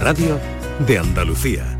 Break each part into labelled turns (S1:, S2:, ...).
S1: Radio de Andalucía.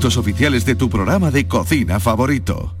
S2: oficiales de tu programa de cocina favorito.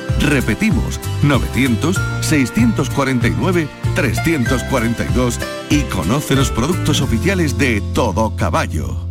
S2: Repetimos, 900-649-342 y conoce los productos oficiales de Todo Caballo.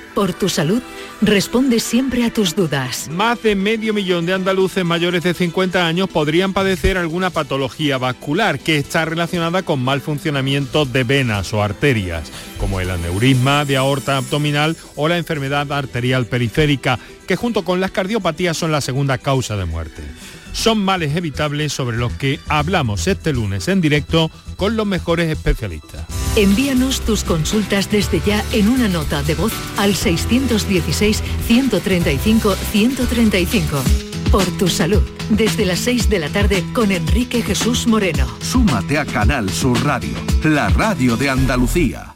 S3: por tu salud, responde siempre a tus dudas.
S4: Más de medio millón de andaluces mayores de 50 años podrían padecer alguna patología vascular que está relacionada con mal funcionamiento de venas o arterias, como el aneurisma de aorta abdominal o la enfermedad arterial periférica, que junto con las cardiopatías son la segunda causa de muerte. Son males evitables sobre los que hablamos este lunes en directo con los mejores especialistas.
S3: Envíanos tus consultas desde ya en una nota de voz al 616-135-135. Por tu salud, desde las 6 de la tarde con Enrique Jesús Moreno.
S2: Súmate a Canal Sur Radio, la radio de Andalucía.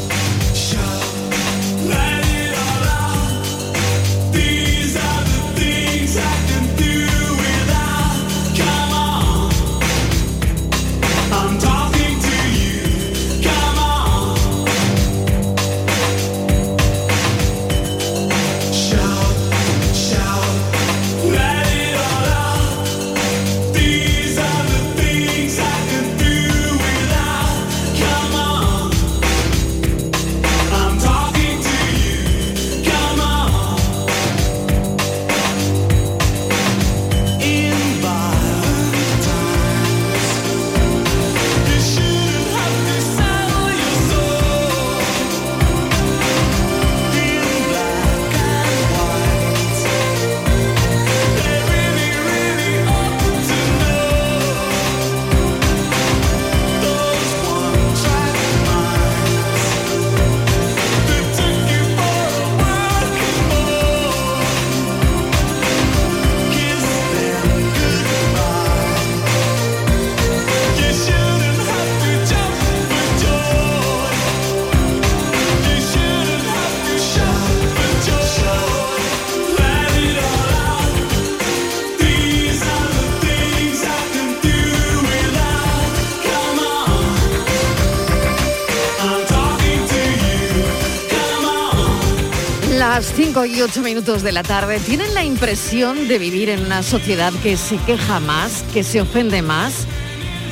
S5: 5 y 8 minutos de la tarde, ¿tienen la impresión de vivir en una sociedad que se queja más, que se ofende más?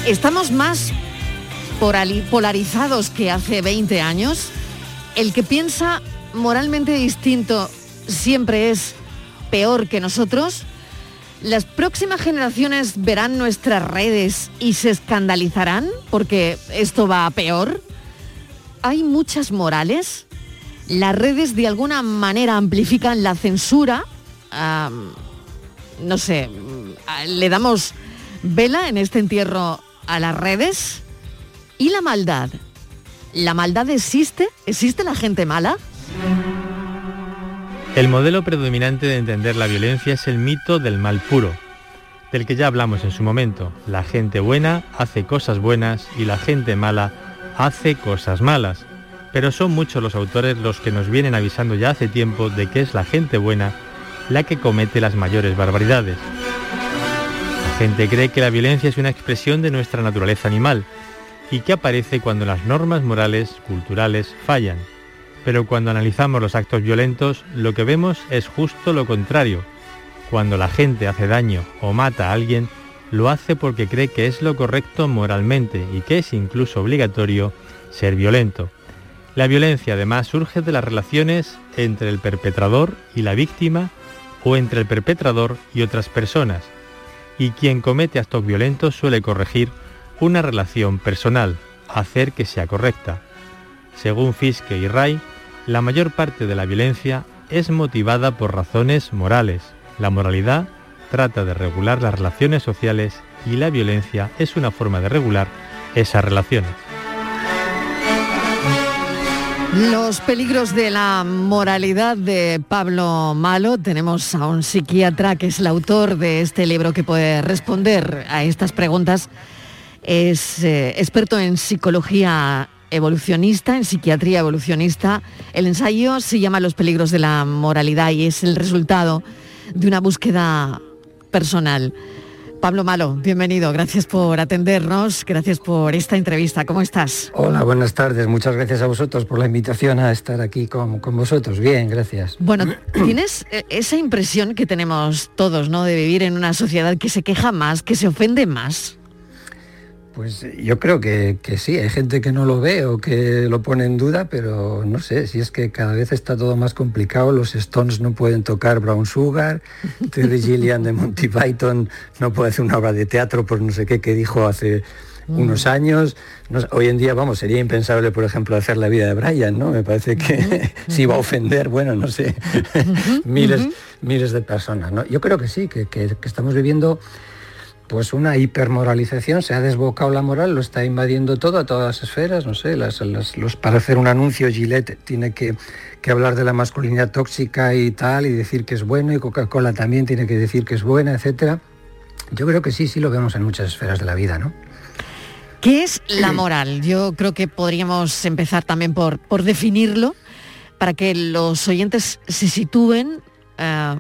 S5: ¿Estamos más polarizados que hace 20 años? ¿El que piensa moralmente distinto siempre es peor que nosotros? ¿Las próximas generaciones verán nuestras redes y se escandalizarán porque esto va a peor? ¿Hay muchas morales? Las redes de alguna manera amplifican la censura. no sé, le damos vela en este entierro a las redes. ¿Y la maldad? ¿La maldad existe? ¿Existe la gente mala?
S6: El modelo predominante de entender la violencia es el mito del mal puro. del que ya hablamos en su momento. La gente buena hace cosas buenas y la gente mala hace cosas malas. Pero son muchos los autores los que nos vienen avisando ya hace tiempo de que es la gente buena la que comete las mayores barbaridades. La gente cree que la violencia es una expresión de nuestra naturaleza animal y que aparece cuando las normas morales, culturales, fallan. Pero cuando analizamos los actos violentos, lo que vemos es justo lo contrario. Cuando la gente hace daño o mata a alguien, lo hace porque cree que es lo correcto moralmente y que es incluso obligatorio ser violento. La violencia además surge de las relaciones entre el perpetrador y la víctima o entre el perpetrador y otras personas, y quien comete actos violentos suele corregir una relación personal, hacer que sea correcta. Según Fiske y Ray, la mayor parte de la violencia es motivada por razones morales. La moralidad trata de regular las relaciones sociales y la violencia es una forma de regular esas relaciones.
S5: Los peligros de la moralidad de Pablo Malo. Tenemos a un psiquiatra que es el autor de este libro que puede responder a estas preguntas. Es eh, experto en psicología evolucionista, en psiquiatría evolucionista. El ensayo se llama Los peligros de la moralidad y es el resultado de una búsqueda personal. Pablo Malo, bienvenido, gracias por atendernos, gracias por esta entrevista. ¿Cómo estás?
S7: Hola, buenas tardes, muchas gracias a vosotros por la invitación a estar aquí con, con vosotros. Bien, gracias.
S5: Bueno, tienes eh, esa impresión que tenemos todos, ¿no? De vivir en una sociedad que se queja más, que se ofende más.
S7: Pues yo creo que, sí, hay gente que no lo ve o que lo pone en duda, pero no sé, si es que cada vez está todo más complicado, los Stones no pueden tocar Brown Sugar, Terry Gillian de Monty Python no puede hacer una obra de teatro por no sé qué que dijo hace unos años. hoy en día, vamos, sería impensable, por ejemplo, hacer la vida de Brian, ¿no? Me parece que si va a ofender, bueno, no sé, miles, miles de personas, ¿no? Yo creo que sí, que, que estamos viviendo pues una hipermoralización, se ha desbocado la moral, lo está invadiendo todo a todas las esferas, no sé, las, los, para hacer un anuncio Gillette tiene que, hablar de la masculinidad tóxica y tal, y decir que es bueno, y Coca-Cola también tiene que decir que es buena, etcétera. Yo creo que sí, sí lo vemos en muchas esferas de la vida, ¿no?
S5: ¿Qué es la moral? Yo creo que podríamos empezar también por, por definirlo, para que los oyentes se sitúen eh,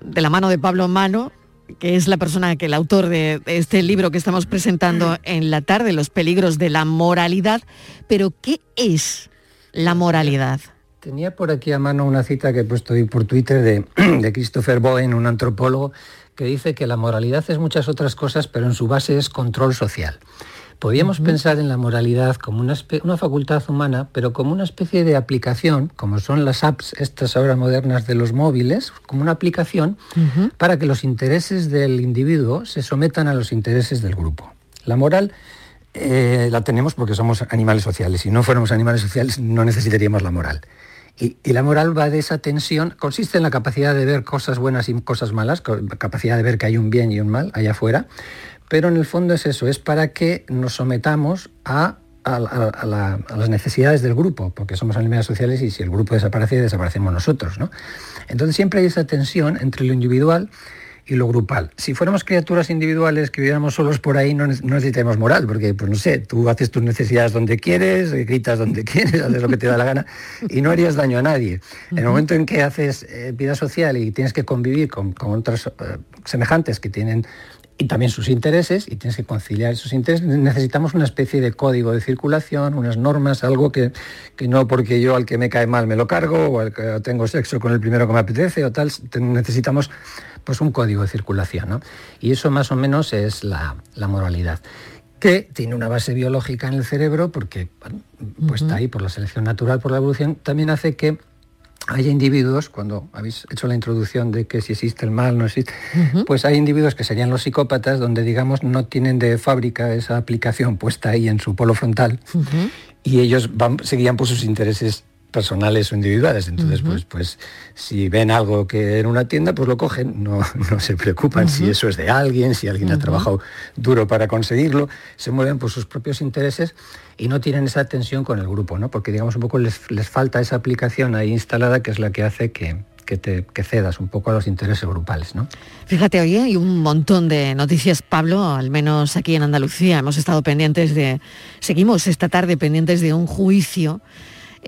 S5: de la mano de Pablo Mano que es la persona que el autor de este libro que estamos presentando en la tarde, Los peligros de la moralidad. Pero, ¿qué es la moralidad?
S7: Tenía por aquí a mano una cita que he puesto hoy por Twitter de, Christopher Bowen, un antropólogo, que dice que la moralidad es muchas otras cosas, pero en su base es control social. Podríamos pensar en la moralidad como una, una, facultad humana, pero como una especie de aplicación, como son las apps estas ahora modernas de los móviles, como una aplicación para que los intereses del individuo se sometan a los intereses del grupo. La moral eh, la tenemos porque somos animales sociales. Si no fuéramos animales sociales no necesitaríamos la moral. Y, y, la moral va de esa tensión, consiste en la capacidad de ver cosas buenas y cosas malas, capacidad de ver que hay un bien y un mal allá afuera, pero en el fondo es eso, es para que nos sometamos a, las necesidades del grupo, porque somos animales sociales y si el grupo desaparece, desaparecemos nosotros. ¿no? Entonces siempre hay esa tensión entre lo individual y lo grupal. Si fuéramos criaturas individuales que viviéramos solos por ahí, no, necesitamos moral, porque, pues no sé, tú haces tus necesidades donde quieres, gritas donde quieres, haces lo que te da la gana y no harías daño a nadie. En el momento en que haces eh, vida social y tienes que convivir con, otros eh, semejantes que tienen y también sus intereses, y tienes que conciliar esos intereses. Necesitamos una especie de código de circulación, unas normas, algo que, que no porque yo al que me cae mal me lo cargo, o al que tengo sexo con el primero que me apetece, o tal, necesitamos pues un código de circulación. ¿no? Y eso más o menos es la, la moralidad que tiene una base biológica en el cerebro, porque pues está ahí por la selección natural, por la evolución, también hace que hay individuos, cuando habéis hecho la introducción de que si existe el mal, no existe, pues hay individuos que serían los psicópatas, donde digamos no tienen de fábrica esa aplicación puesta ahí en su polo frontal y ellos van, seguían por sus intereses personales o individuales. Entonces, pues, pues si ven algo que en una tienda, pues lo cogen, no, no se preocupan si eso es de alguien, si alguien ha trabajado duro para conseguirlo, se mueven por sus propios intereses y no tienen esa tensión con el grupo, ¿no? Porque digamos un poco les, les falta esa aplicación ahí instalada que es la que hace que, te, que cedas un poco a los intereses grupales. ¿no?
S5: Fíjate, hoy hay un montón de noticias, Pablo, al menos aquí en Andalucía. Hemos estado pendientes de, seguimos esta tarde pendientes de un juicio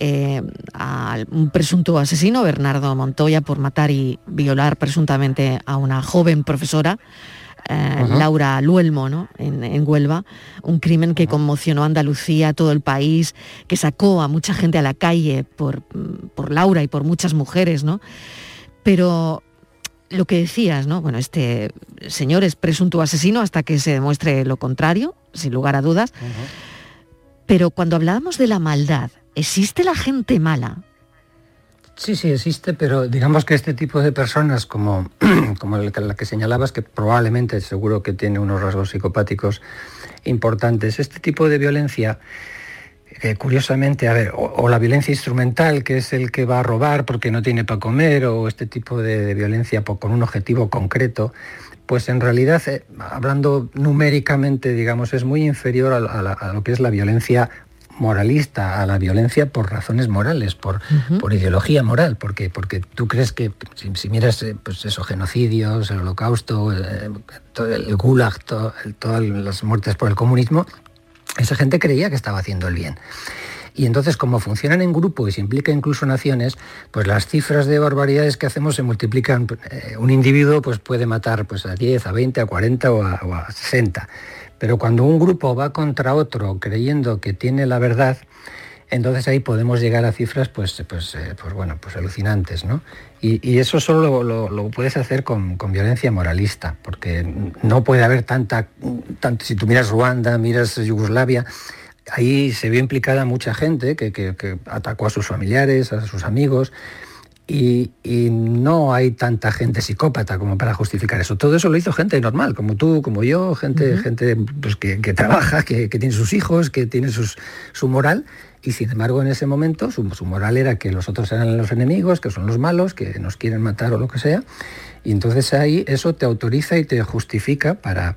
S5: eh, a un presunto asesino, Bernardo Montoya, por matar y violar presuntamente a una joven profesora. Eh, Laura Luelmo, ¿no? En, Huelva, un crimen que conmocionó a Andalucía, todo el país, que sacó a mucha gente a la calle por, por Laura y por muchas mujeres, ¿no? Pero lo que decías, ¿no? Bueno, este señor es presunto asesino hasta que se demuestre lo contrario, sin lugar a dudas. Pero cuando hablábamos de la maldad, ¿existe la gente mala?
S7: Sí, sí, existe, pero digamos que este tipo de personas, como, como la que señalabas, que probablemente seguro que tiene unos rasgos psicopáticos importantes, este tipo de violencia curiosamente, a ver, o, la violencia instrumental, que es el que va a robar porque no tiene para comer, o este tipo de, violencia con un objetivo concreto, pues en realidad, eh, hablando numéricamente, digamos, es muy inferior a, lo que es la violencia moralista, a la violencia por razones morales, por, por ideología moral, porque, porque tú crees que si, miras eh, pues eso, genocidios, el holocausto, eh, el, gulag, todas las muertes por el comunismo, esa gente creía que estaba haciendo el bien. Y entonces, como funcionan en grupo y se implica incluso naciones, pues las cifras de barbaridades que hacemos se multiplican. Eh, un individuo pues, puede matar pues, a 10, a 20, a 40 o a, 60. Pero cuando un grupo va contra otro creyendo que tiene la verdad, entonces ahí podemos llegar a cifras pues, pues, eh, pues, bueno, pues alucinantes. ¿no? Y, eso solo lo, puedes hacer con, violencia moralista, porque no puede haber tanta, tanto, si tú miras Ruanda, miras Yugoslavia, ahí se vio implicada mucha gente que, atacó a sus familiares, a sus amigos, y, no hay tanta gente psicópata como para justificar eso. Todo eso lo hizo gente normal, como tú, como yo, gente, gente pues, que, trabaja, que, tiene sus hijos, que tiene su moral, y sin embargo en ese momento su, moral era que los otros eran los enemigos, que son los malos, que nos quieren matar o lo que sea. Y entonces ahí eso te autoriza y te justifica para,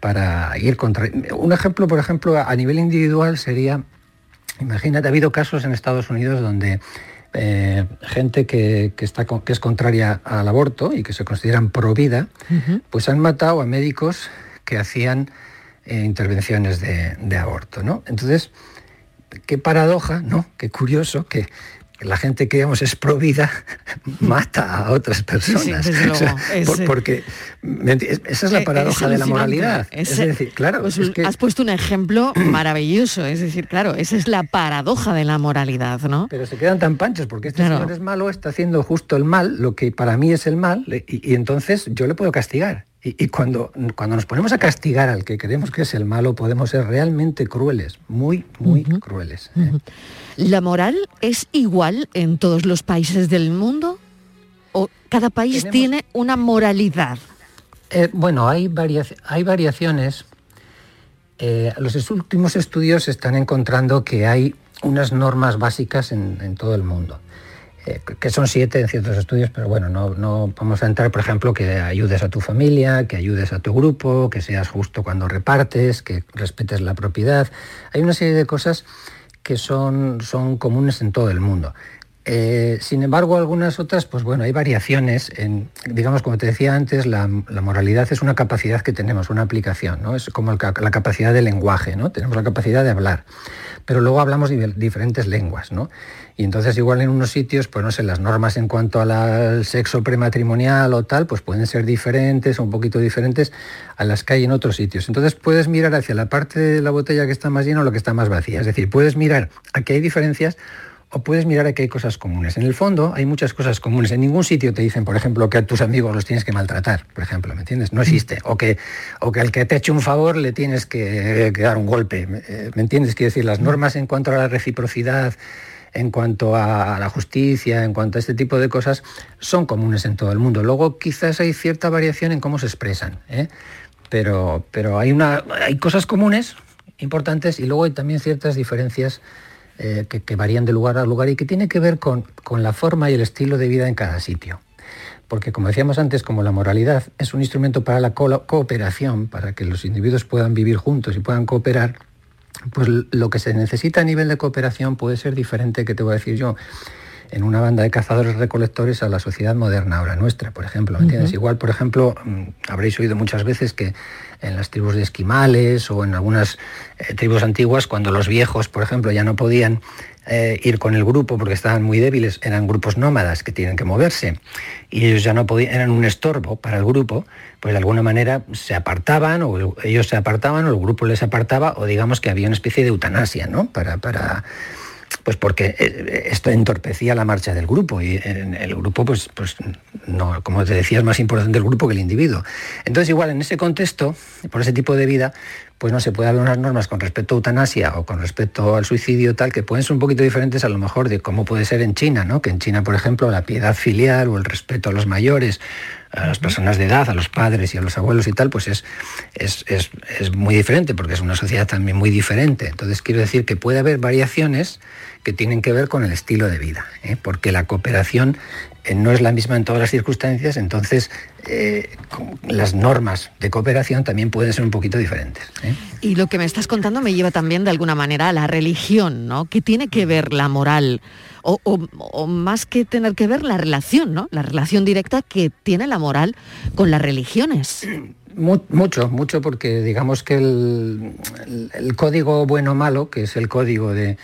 S7: para ir contra... Un ejemplo, por ejemplo, a nivel individual sería, imagínate, ha habido casos en Estados Unidos donde eh, gente que, está, que es contraria al aborto y que se consideran pro vida, pues han matado a médicos que hacían eh, intervenciones de, de aborto. ¿no? Entonces, qué paradoja, ¿no? Qué curioso que la gente que digamos es provida mata a otras personas. porque esa es la paradoja de la moralidad. Es, decir, claro.
S5: Pues has puesto un ejemplo maravilloso. Es decir, claro, esa es la paradoja de la moralidad, ¿no?
S7: Pero se quedan tan panchos porque este señor es malo, está haciendo justo el mal, lo que para mí es el mal, y entonces yo le puedo castigar. Y, cuando, cuando nos ponemos a castigar al que creemos que es el malo, podemos ser realmente crueles, muy, muy crueles. ¿eh?
S5: ¿La moral es igual en todos los países del mundo? ¿O cada país tiene una moralidad?
S7: Eh, bueno, hay, hay variaciones. Eh, los últimos estudios están encontrando que hay unas normas básicas en todo el mundo. Eh, que son siete en ciertos estudios, pero bueno, no, no, vamos a entrar, por ejemplo, que ayudes a tu familia, que ayudes a tu grupo, que seas justo cuando repartes, que respetes la propiedad. Hay una serie de cosas que son, son comunes en todo el mundo. Eh, sin embargo, algunas otras, pues bueno, hay variaciones. En, digamos, como te decía antes, la, moralidad es una capacidad que tenemos, una aplicación, ¿no? Es como la capacidad de lenguaje, ¿no? Tenemos la capacidad de hablar. Pero luego hablamos diferentes lenguas, ¿no? Y entonces igual en unos sitios, pues no sé, las normas en cuanto al sexo prematrimonial o tal, pues pueden ser diferentes o un poquito diferentes a las que hay en otros sitios. Entonces puedes mirar hacia la parte de la botella que está más llena o la que está más vacía. Es decir, puedes mirar a que hay diferencias o puedes mirar a que hay cosas comunes. En el fondo hay muchas cosas comunes. En ningún sitio te dicen, por ejemplo, que a tus amigos los tienes que maltratar, por ejemplo, ¿me entiendes? No existe. O que, o que al que te ha hecho un favor le tienes que, que dar un golpe. ¿Me entiendes? Quiero decir, las normas en cuanto a la reciprocidad, en cuanto a la justicia, en cuanto a este tipo de cosas, son comunes en todo el mundo. Luego quizás hay cierta variación en cómo se expresan, ¿eh? pero, pero hay, una, hay cosas comunes importantes y luego hay también ciertas diferencias eh, que, varían de lugar a lugar y que tienen que ver con, con la forma y el estilo de vida en cada sitio porque como decíamos antes, como la moralidad es un instrumento para la cooperación, para que los individuos puedan vivir juntos y puedan cooperar, pues lo que se necesita a nivel de cooperación puede ser diferente que te voy a decir yo. en una banda de cazadores recolectores a la sociedad moderna ahora nuestra, por ejemplo. ¿me entiendes? Igual, por ejemplo, mm, habréis oído muchas veces que en las tribus de esquimales o en algunas eh, tribus antiguas, cuando los viejos, por ejemplo, ya no podían eh, ir con el grupo porque estaban muy débiles, eran grupos nómadas que tienen que moverse y ellos ya no podían, eran un estorbo para el grupo, pues de alguna manera se apartaban o ellos se apartaban o el grupo les apartaba o digamos que había una especie de eutanasia, ¿no? Para, para pues porque eh, esto entorpecía la marcha del grupo y el grupo, pues, pues no, como te decía, es más importante el grupo que el individuo. Entonces, igual en ese contexto, por ese tipo de vida, pues no se puede haber unas normas con respecto a eutanasia o con respecto al suicidio tal que pueden ser un poquito diferentes a lo mejor de cómo puede ser en China, ¿no? Que en China, por ejemplo, la piedad filial o el respeto a los mayores, a las personas de edad, a los padres y a los abuelos y tal, pues es, es, es muy diferente porque es una sociedad también muy diferente. Entonces quiero decir que puede haber variaciones que tienen que ver con el estilo de vida, ¿eh? porque la cooperación eh, no es la misma en todas las circunstancias, entonces eh, las normas de cooperación también pueden ser un poquito diferentes.
S5: Y lo que me estás contando me lleva también de alguna manera a la religión, ¿no? ¿Qué tiene que ver la moral? O, más que tener que ver la relación, ¿no? La relación directa que tiene la moral con las religiones.
S7: Mucho, mucho, porque digamos que el código bueno-malo, que es el código de,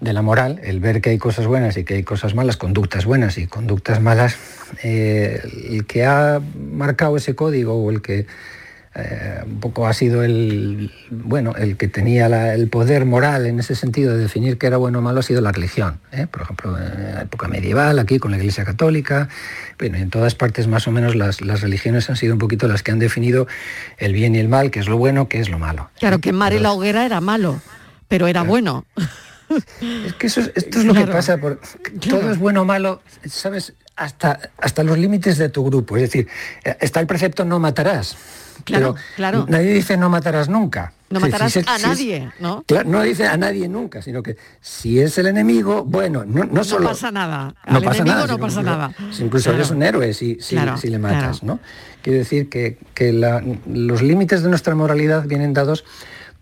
S7: de la moral, el ver que hay cosas buenas y que hay cosas malas, conductas buenas y conductas malas, eh, el que ha marcado ese código o el que eh, un poco ha sido el bueno el que tenía el poder moral en ese sentido de definir qué era bueno o malo ha sido la religión ¿eh? por ejemplo en la época medieval aquí con la iglesia católica bueno, en todas partes más o menos las, las, religiones han sido un poquito las que han definido el bien y el mal qué es lo bueno qué es lo malo
S5: claro que mar y la hoguera era malo pero era bueno
S7: es que eso, esto es lo que pasa, por, todo es bueno o malo, ¿sabes? Hasta, hasta los límites de tu grupo. Es decir, está el precepto no matarás. Claro, claro. Nadie dice no matarás nunca.
S5: No matarás a nadie, ¿no?
S7: no dice a nadie nunca, sino que si es el enemigo, bueno, no, no solo...
S5: No pasa nada. No Al pasa enemigo nada, no pasa nada.
S7: Incluso eres un héroe si, si, si le matas, ¿no? Quiero decir que, que los límites de nuestra moralidad vienen dados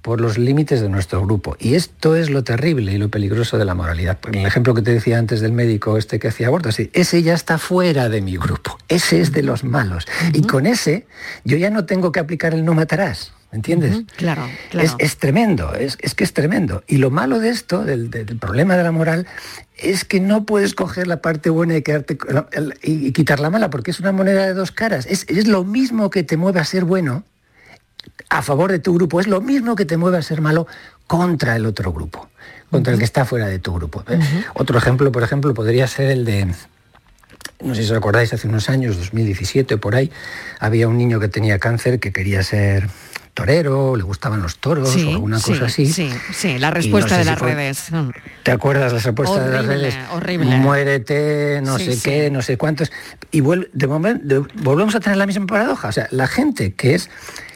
S7: por los límites de nuestro grupo. Y esto es lo terrible y lo peligroso de la moralidad. El ejemplo que te decía antes del médico este que hacía abortos, ese ya está fuera de mi grupo, ese es de los malos. Y con ese yo ya no tengo que aplicar el no matarás. ¿Me entiendes?
S5: Claro, claro.
S7: Es, tremendo, es, que es tremendo. Y lo malo de esto, del, problema de la moral, es que no puedes coger la parte buena y, quedarte, y, quitar la mala, porque es una moneda de dos caras. Es, es lo mismo que te mueve a ser bueno, a favor de tu grupo es lo mismo que te mueve a ser malo contra el otro grupo, contra el que está fuera de tu grupo. ¿eh? Otro ejemplo, por ejemplo, podría ser el de, no sé si os acordáis, hace unos años, 2017 por ahí, había un niño que tenía cáncer que quería ser torero, le gustaban los toros o alguna cosa así.
S5: Sí, sí, la respuesta de las redes. Mm.
S7: ¿Te acuerdas la respuesta de las redes?
S5: Horrible.
S7: Muérete, no sé qué, no sé cuántos. Y de momento volvemos a tener la misma paradoja. O sea, la gente que es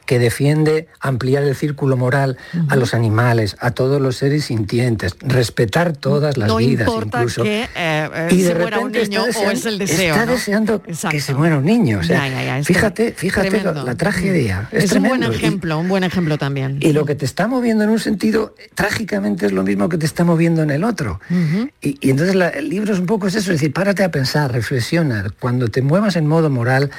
S7: que defiende ampliar el círculo moral a los animales, a todos los seres sintientes, respetar todas las vidas incluso.
S5: Que, eh, eh, y de repente un niño o es el deseo.
S7: Está deseando que se muera un niño. O sea, fíjate, fíjate la tragedia.
S5: Es, un buen ejemplo, un buen ejemplo también.
S7: Y lo que te está moviendo en un sentido, trágicamente es lo mismo que te está moviendo en el otro. y, entonces el libro es un poco eso, es decir, párate a pensar, reflexiona. Cuando te muevas en modo moral,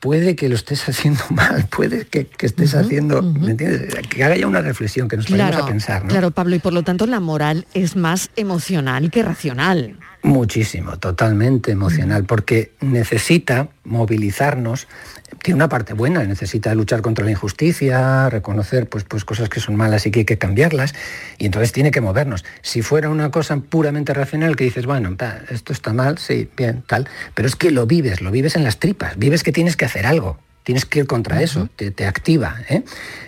S7: puede que lo estés haciendo mal, puede que, estés haciendo, ¿me entiendes? Que haga ya una reflexión, que nos claro, a pensar. ¿no?
S5: Claro, Pablo, y por lo tanto la moral es más emocional que racional.
S7: Muchísimo, totalmente emocional, porque necesita movilizarnos tiene una parte buena, necesita luchar contra la injusticia, reconocer pues, pues cosas que son malas y que hay que cambiarlas, y entonces tiene que movernos. Si fuera una cosa puramente racional que dices, bueno, esto está mal, sí, bien, tal, pero es que lo vives, lo vives en las tripas, vives que tienes que hacer algo, tienes que ir contra eso, te, activa. ¿eh?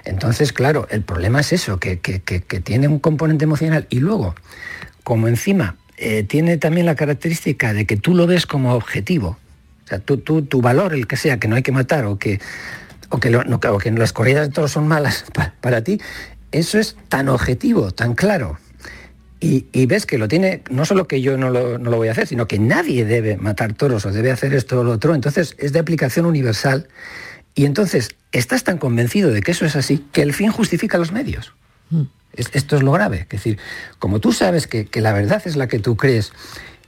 S7: Entonces, claro, el problema es eso, que, tiene un componente emocional y luego, como encima eh, tiene también la característica de que tú lo ves como objetivo, tú, tu valor, el que sea, que no hay que matar o que, o las corridas de toros son malas para ti, eso es tan objetivo, tan claro. Y, ves que lo tiene, no solo que yo no lo, no lo, voy a hacer, sino que nadie debe matar toros o debe hacer esto o lo otro. Entonces es de aplicación universal. Y entonces estás tan convencido de que eso es así que el fin justifica los medios. Mm. Esto es lo grave. Es decir, como tú sabes que, la verdad es la que tú crees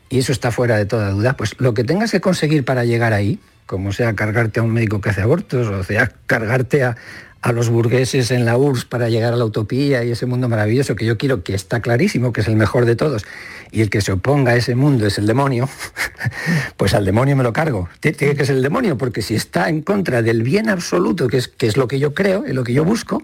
S7: y eso está fuera de toda duda, pues lo que tengas que conseguir para llegar ahí, como sea cargarte a un médico que hace abortos, o sea cargarte a, a los burgueses en la URSS para llegar a la utopía y ese mundo maravilloso que yo quiero, que está clarísimo, que es el mejor de todos, y el que se oponga a ese mundo es el demonio, pues al demonio me lo cargo. Tiene que ser el demonio, porque si está en contra del bien absoluto, que es, que es lo que yo creo, es lo que yo busco,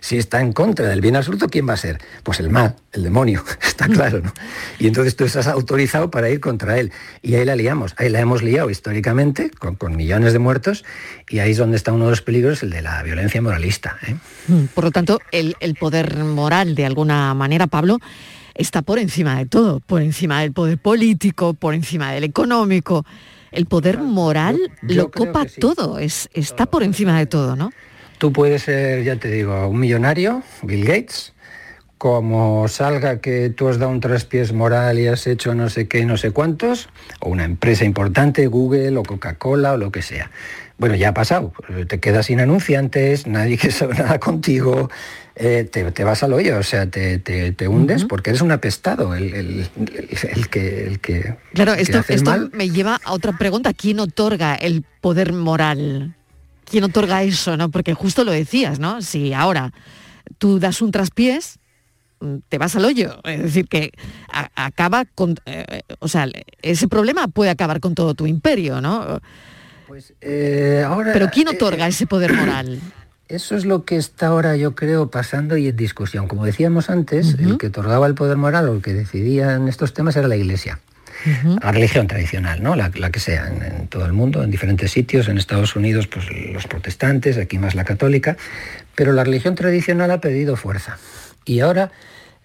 S7: si está en contra del bien absoluto, ¿quién va a ser? Pues el mal, el demonio, está claro, ¿no? Y entonces tú estás autorizado para ir contra él. Y ahí la liamos, ahí la hemos liado históricamente, con, millones de muertos, y ahí es donde está uno de los peligros, el de la violencia moralista. ¿eh?
S5: Mm, por lo tanto, el, poder moral, de alguna manera, Pablo, está por encima de todo, por encima del poder político, por encima del económico. El poder moral lo copa todo, es, está por encima de todo, ¿no?
S7: Tú puedes ser, ya te digo, un millonario, Bill Gates, como salga que tú has dado un traspiés moral y has hecho no sé qué, no sé cuántos, o una empresa importante, Google o Coca-Cola o lo que sea. Bueno, ya ha pasado, te quedas sin anunciantes, nadie quiere saber nada contigo, eh, te, vas al hoyo, o sea, te, hundes porque eres un apestado, el, que, el que...
S5: Claro, esto, esto me lleva a otra pregunta, ¿quién otorga el poder moral? quién otorga eso, ¿no? Porque justo lo decías, ¿no? Si ahora tú das un traspiés, te vas al hoyo. Es decir, que acaba con... Eh, o sea, ese problema puede acabar con todo tu imperio, ¿no? Pues eh, ahora... Pero ¿quién otorga ese poder moral?
S7: Eso es lo que está ahora, yo creo, pasando y en discusión. Como decíamos antes, el que otorgaba el poder moral o el que decidía en estos temas era la Iglesia la religión tradicional, ¿no? La, que sea, en, todo el mundo, en diferentes sitios, en Estados Unidos, pues los protestantes, aquí más la católica, pero la religión tradicional ha perdido fuerza. Y ahora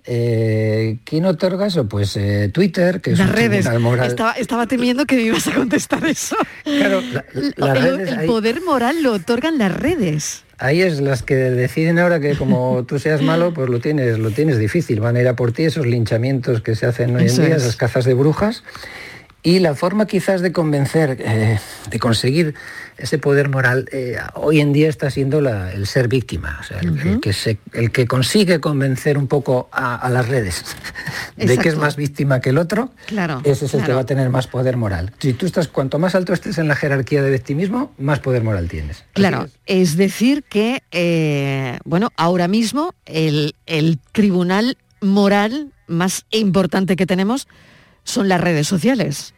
S7: eh, ¿Quién otorga eso? Pues eh, Twitter, que es
S5: Las redes. Moral. Estaba, temiendo que me ibas a contestar eso. Claro, el, poder moral lo otorgan las redes.
S7: Ahí es las que deciden ahora que como tú seas malo, pues lo tienes, lo tienes difícil. Van a ir a por ti esos linchamientos que se hacen hoy en día, esas cazas de brujas. Y la forma quizás de convencer, eh, de conseguir ese poder moral, eh, hoy en día está siendo el ser víctima, o sea, el, que el, que consigue convencer un poco a, las redes de que es más víctima que el otro, claro, ese es el que va a tener más poder moral. Si tú estás, cuanto más alto estés en la jerarquía de victimismo, más poder moral tienes.
S5: Claro, es. decir que, eh, bueno, ahora mismo el, el tribunal moral más importante que tenemos son las redes sociales.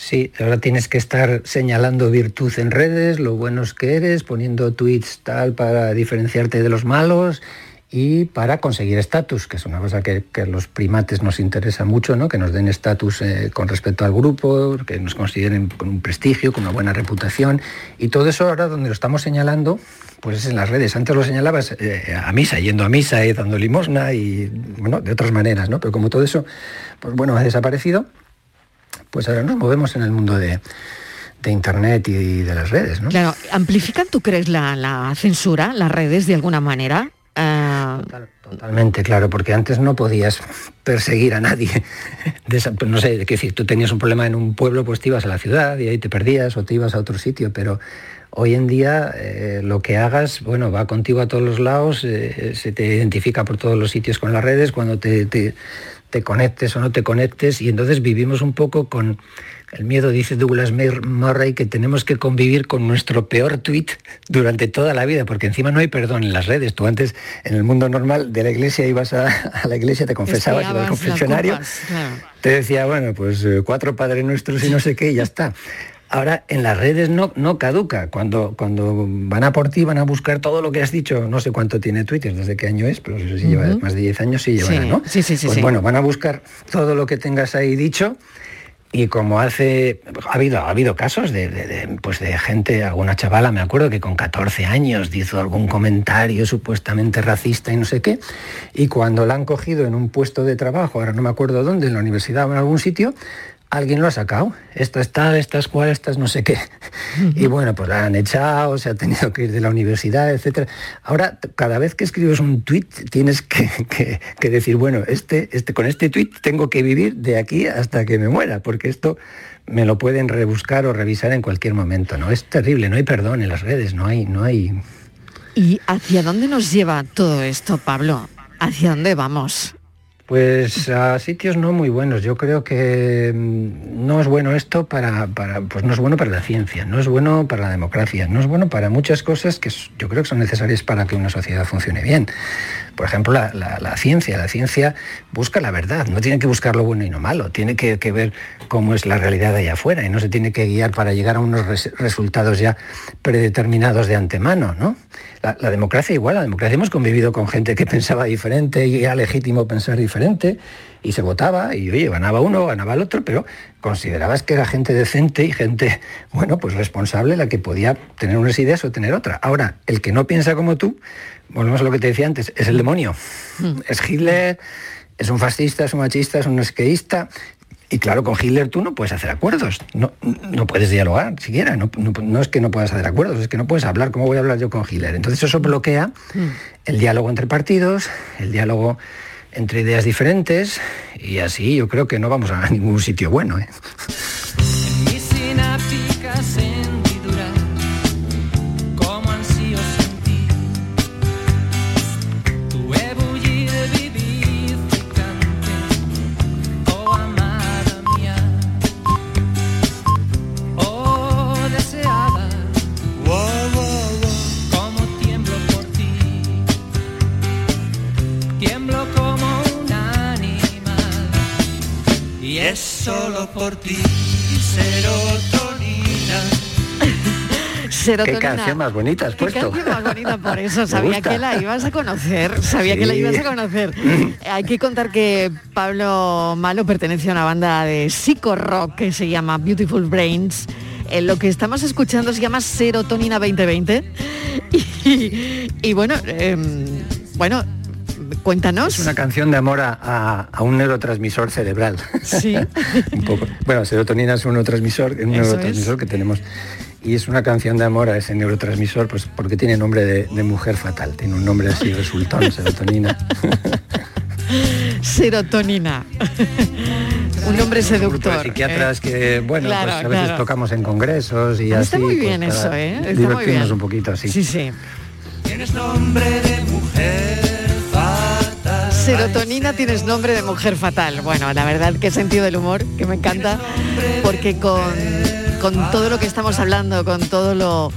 S7: Sí, ahora tienes que estar señalando virtud en redes, lo buenos que eres, poniendo tweets tal para diferenciarte de los malos y para conseguir estatus, que es una cosa que, a los primates nos interesa mucho, ¿no? que nos den estatus eh, con respecto al grupo, que nos consideren con un prestigio, con una buena reputación. Y todo eso ahora donde lo estamos señalando, pues es en las redes. Antes lo señalabas eh, a misa, yendo a misa y dando limosna y, bueno, de otras maneras, ¿no? Pero como todo eso, pues bueno, ha desaparecido, pues ahora nos movemos en el mundo de, Internet y de las redes, ¿no?
S5: Claro, ¿amplifican, tú crees, la, censura, las redes, de alguna manera?
S7: Ah, totalmente, claro, porque antes no podías perseguir a nadie. Pues no sé, qué decir, tú tenías un problema en un pueblo, pues te ibas a la ciudad y ahí te perdías o te ibas a otro sitio, pero hoy en día eh, lo que hagas, bueno, va contigo a todos los lados, eh, se te identifica por todos los sitios con las redes, cuando te te conectes o no te conectes, y entonces vivimos un poco con el miedo, dice Douglas Murray, que tenemos que convivir con nuestro peor tweet durante toda la vida, porque encima no hay perdón en las redes. Tú antes, en el mundo normal de la iglesia, ibas a, la iglesia, te confesabas, ibas al confesionario, te decía, bueno, pues eh, cuatro padres nuestros y no sé qué, y ya está. Ahora en las redes no, no caduca. Cuando, cuando van a por ti, van a buscar todo lo que has dicho. No sé cuánto tiene Twitter, desde qué año es, pero si lleva más de 10 años, sí lleva, ¿no?
S5: Sí, sí, sí.
S7: Pues bueno, van a buscar todo lo que tengas ahí dicho. Y como hace, ha habido, ha habido casos de, pues de gente, alguna chavala, me acuerdo que con 14 años hizo algún comentario supuestamente racista y no sé qué, y cuando la han cogido en un puesto de trabajo, ahora no me acuerdo dónde, en la universidad o en algún sitio, alguien lo ha sacado. Esto es tal, esta es cual, esta es no sé qué. Y bueno, pues la han echado, se ha tenido que ir de la universidad, etc. Ahora, cada vez que escribes un tuit, tienes que, decir, bueno, este, este, con este tuit tengo que vivir de aquí hasta que me muera, porque esto me lo pueden rebuscar o revisar en cualquier momento. ¿no? Es terrible, no hay perdón en las redes, no hay, no hay.
S5: ¿Y hacia dónde nos lleva todo esto, Pablo? ¿Hacia dónde vamos?
S7: Pues a sitios no muy buenos. Yo creo que mm, no es bueno esto para, para, pues no es bueno para la ciencia, no es bueno para la democracia, no es bueno para muchas cosas que yo creo que son necesarias para que una sociedad funcione bien. Por ejemplo, la, ciencia. La ciencia busca la verdad, no tiene que buscar lo bueno y lo malo, tiene que, ver cómo es la realidad allá afuera y no se tiene que guiar para llegar a unos resultados ya predeterminados de antemano, ¿no? La, democracia igual, la democracia hemos convivido con gente que pensaba diferente y era legítimo pensar diferente y se votaba y oye, ganaba uno, ganaba el otro, pero considerabas que era gente decente y gente, bueno, pues responsable la que podía tener unas ideas o tener otra. Ahora, el que no piensa como tú, volvemos a lo que te decía antes, es el demonio. Hmm. Es Hitler, es un fascista, es un machista, es un esqueísta, y claro, con Hitler tú no puedes hacer acuerdos, no, no puedes dialogar siquiera, no, es que no puedas hacer acuerdos, es que no puedes hablar, ¿cómo voy a hablar yo con Hitler? Entonces eso bloquea el diálogo entre partidos, el diálogo entre ideas diferentes y así yo creo que no vamos a ningún sitio bueno. ¿eh?
S8: Solo por ti, serotonina.
S7: Qué canción más bonita has puesto.
S5: Qué canción más bonita, por eso sabía que la ibas a conocer, sabía que la ibas a conocer. Hay que contar que Pablo Malo pertenece a una banda de psico rock que se llama Beautiful Brains. Eh, lo que estamos escuchando se llama Serotonina 2020. Y, bueno, em, bueno, Cuéntanos.
S7: Es una canción de amor a, un neurotransmisor cerebral.
S5: Sí.
S7: un poco. Bueno, serotonina es un neurotransmisor, un neurotransmisor que tenemos. Y es una canción de amor a ese neurotransmisor, pues porque tiene nombre de, mujer fatal. Tiene un nombre así, resultón, serotonina.
S5: serotonina. un nombre seductor.
S7: psiquiatras que, bueno, pues a veces tocamos en congresos y así.
S5: Está muy
S7: pues,
S5: bien eso, ¿eh?
S7: Está muy bien. un poquito así.
S5: Sí, sí.
S8: Tienes nombre de mujer
S5: Serotonina tienes nombre de mujer fatal. Bueno, la verdad, qué sentido del humor, que me encanta, porque con, con todo lo que estamos hablando, con todo lo,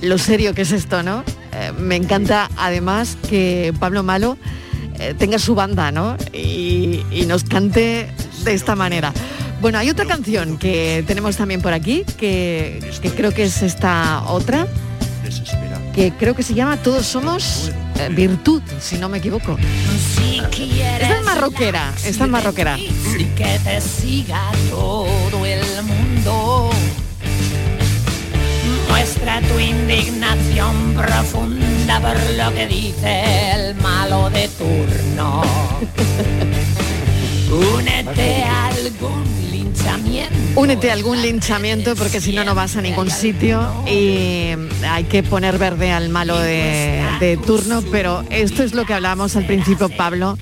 S5: lo serio que es esto, ¿no? Eh, me encanta además que Pablo Malo eh, tenga su banda, ¿no? Y, nos cante de esta manera. Bueno, hay otra canción que tenemos también por aquí, que, que creo que es esta otra, que creo que se llama Todos somos eh, virtud, si no me equivoco. esta es marroquera, esta es marroquera.
S9: Y que te siga todo el mundo. Muestra tu indignación profunda por lo que dice el malo de turno. Únete a algún
S5: Únete a algún linchamiento porque si no no vas a ningún sitio y hay que poner verde al malo de, turno, pero esto es lo que hablábamos al principio, Pablo,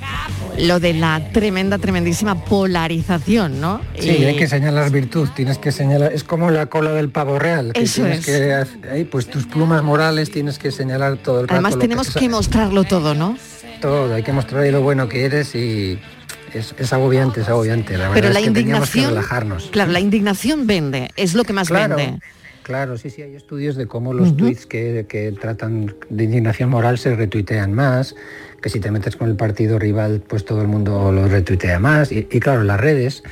S5: lo de la tremenda, tremendísima polarización, ¿no?
S7: Sí, hay que señalar virtud, tienes que señalar, es como la cola del pavo real, que
S5: Eso
S7: tienes que ahí, pues tus plumas morales tienes que señalar todo el rato
S5: Además tenemos que, mostrarlo todo, ¿no?
S7: Todo, hay que mostrar lo bueno que eres y es, agobiante, es agobiante. La
S5: Pero
S7: la
S5: es que indignación,
S7: que relajarnos.
S5: Claro, la indignación vende, es lo que más vende.
S7: Claro, sí, sí, hay estudios de cómo los tweets que, tratan de indignación moral se retuitean más, que si te metes con el partido rival, pues todo el mundo lo retuitea más. y claro, las redes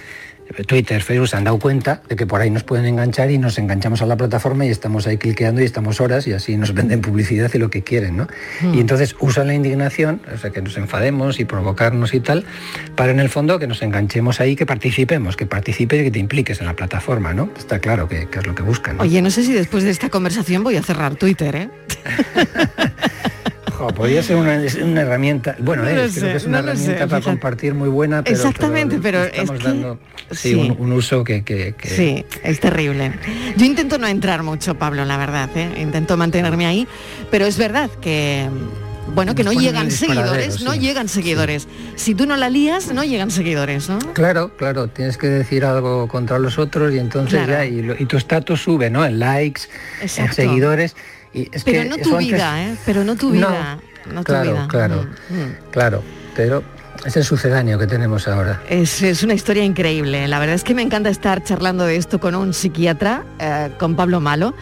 S7: Twitter, Facebook se han dado cuenta de que por ahí nos pueden enganchar y nos enganchamos a la plataforma y estamos ahí cliqueando y estamos horas y así nos venden publicidad y lo que quieren, ¿no? Hmm. Y entonces usan la indignación, o sea, que nos enfademos y provocarnos y tal, para en el fondo que nos enganchemos ahí, que participemos, que participes y que te impliques en la plataforma, ¿no? Está claro que, es lo que buscan.
S5: Oye, no sé si después de esta conversación voy a cerrar Twitter, ¿eh?
S7: podría ser una, herramienta, bueno, creo que es una herramienta para compartir muy buena, pero,
S5: Exactamente, pero,
S7: estamos dando sí, Un, uso que,
S5: Sí, es terrible. Yo intento no entrar mucho, Pablo, la verdad, ¿eh? intento mantenerme ahí, pero es verdad que bueno, que no llegan seguidores, no llegan seguidores. Si tú no la lías, no llegan seguidores, ¿no?
S7: Claro, claro, tienes que decir algo contra los otros y entonces ya, y, tu estatus sube, ¿no? En likes, en seguidores
S5: pero no tu vida, ¿eh? Pero no tu vida.
S7: claro, Claro, mm, mm. claro. Pero es el sucedáneo que tenemos ahora.
S5: Es, es, una historia increíble. La verdad es que me encanta estar charlando de esto con un psiquiatra, eh, con Pablo Malo.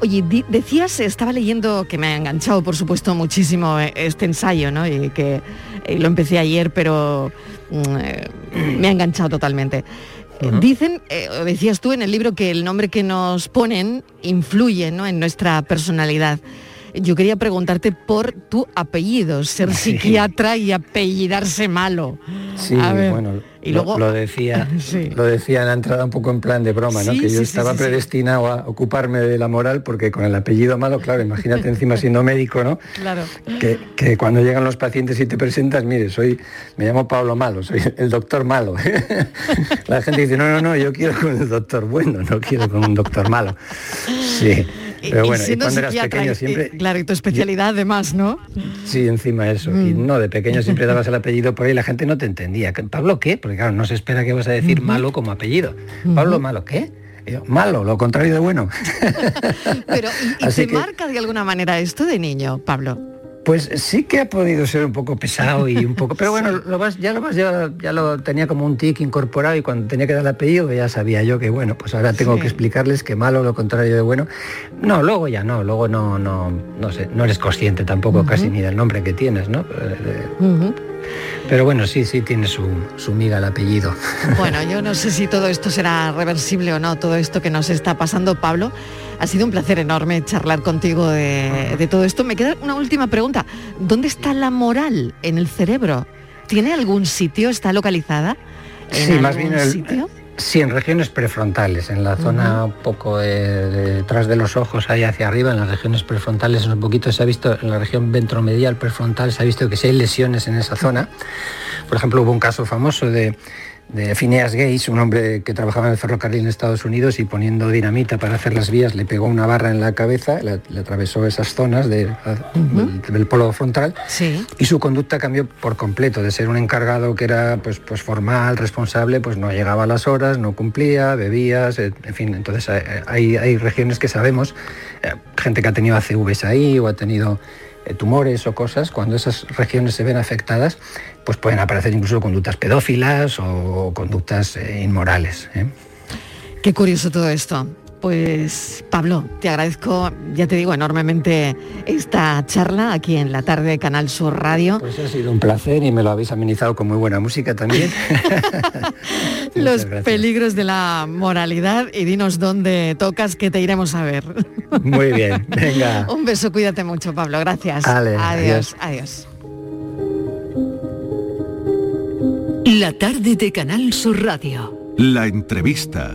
S5: Oye, decías, estaba leyendo, que me ha enganchado, por supuesto, muchísimo eh, este ensayo, ¿no? Y que lo empecé ayer, pero mm, me ha enganchado totalmente. Dicen, decías tú en el libro, que el nombre que nos ponen influye ¿no? en nuestra personalidad yo quería preguntarte por tu apellido, ser psiquiatra y apellidarse malo.
S7: Sí, bueno, y luego... lo, decía, lo decía en la entrada un poco en plan de broma, ¿no? que yo estaba predestinado a ocuparme de la moral porque con el apellido malo, claro, imagínate encima siendo médico, ¿no?
S5: Claro.
S7: Que, cuando llegan los pacientes y te presentas, mire, soy, me llamo Pablo Malo, soy el doctor malo. la gente dice, no, no, no, yo quiero con el doctor bueno, no quiero con un doctor malo. Sí. Pero bueno, y, cuando eras pequeño siempre...
S5: Claro, y tu especialidad además, ¿no?
S7: Sí, encima eso. Y mm. no, de pequeño siempre dabas el apellido por ahí la gente no te entendía. ¿Pablo qué? Porque claro, no se espera que vas a decir malo como apellido. Pablo malo, ¿qué? malo, lo contrario de bueno.
S5: Pero, ¿y, se marca de alguna manera esto de niño, Pablo?
S7: Pues sí que ha podido ser un poco pesado y un poco, pero bueno, lo vas, ya lo vas, ya, lo tenía como un tic incorporado y cuando tenía que dar el apellido ya sabía yo que bueno, pues ahora tengo que explicarles que malo lo contrario de bueno. No, luego ya no, luego no, no, no sé, no eres consciente tampoco casi ni del nombre que tienes, ¿no? Eh, pero bueno, sí, sí tiene su, su miga el apellido.
S5: Bueno, yo no sé si todo esto será reversible o no, todo esto que nos está pasando, Pablo. Ha sido un placer enorme charlar contigo de, todo esto. Me queda una última pregunta. ¿Dónde está la moral en el cerebro? ¿Tiene algún sitio? ¿Está localizada?
S7: sí, más bien el, sitio? Sí, en regiones prefrontales, en la zona un poco detrás de los ojos, ahí hacia arriba, en las regiones prefrontales, un poquito se ha visto, en la región ventromedial prefrontal, se ha visto que si hay lesiones en esa zona, por ejemplo, hubo un caso famoso de de Phineas Gates, un hombre que trabajaba en el ferrocarril en Estados Unidos y poniendo dinamita para hacer las vías le pegó una barra en la cabeza, le, atravesó esas zonas del polo frontal y su conducta cambió por completo, de ser un encargado que era pues, pues formal, responsable, pues no llegaba a las horas, no cumplía, bebía, en fin, entonces hay, hay regiones que sabemos, eh, gente que ha tenido ACVs ahí o ha tenido eh, tumores o cosas, cuando esas regiones se ven afectadas, pues pueden aparecer incluso conductas pedófilas o conductas eh, inmorales. ¿eh?
S5: Qué curioso todo esto. Pues Pablo, te agradezco, ya te digo, enormemente esta charla aquí en la tarde de Canal Sur Radio.
S7: Pues ha sido un placer y me lo habéis amenizado con muy buena música también.
S5: Los peligros de la moralidad y dinos dónde tocas que te iremos a ver.
S7: Muy bien, venga.
S5: un beso, cuídate mucho Pablo, gracias. adiós. adiós.
S3: La tarde de Canal Sur Radio.
S2: La entrevista.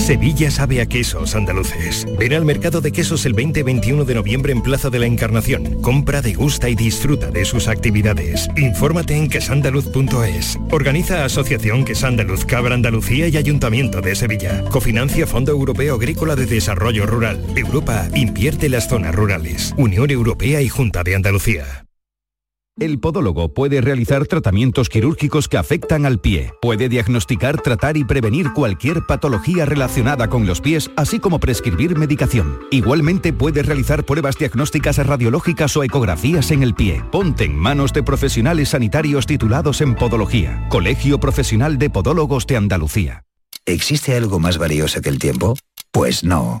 S1: Sevilla sabe a quesos andaluces. Ven al mercado de quesos el 20 21 de noviembre en Plaza de la Encarnación. Compra, degusta y disfruta de sus actividades. Infórmate en quesandaluz.es. Organiza Asociación Quesandaluz Cabra Andalucía y Ayuntamiento de Sevilla. Cofinancia Fondo Europeo Agrícola de Desarrollo Rural. Europa invierte las zonas rurales. Unión Europea y Junta de Andalucía.
S10: El podólogo puede realizar tratamientos quirúrgicos que afectan al pie. Puede diagnosticar, tratar y prevenir cualquier patología relacionada con los pies, así como prescribir medicación. Igualmente puede realizar pruebas diagnósticas radiológicas o ecografías en el pie. Ponte en manos de profesionales sanitarios titulados en podología. Colegio Profesional de Podólogos de Andalucía.
S11: ¿Existe algo más valioso que el tiempo? Pues no.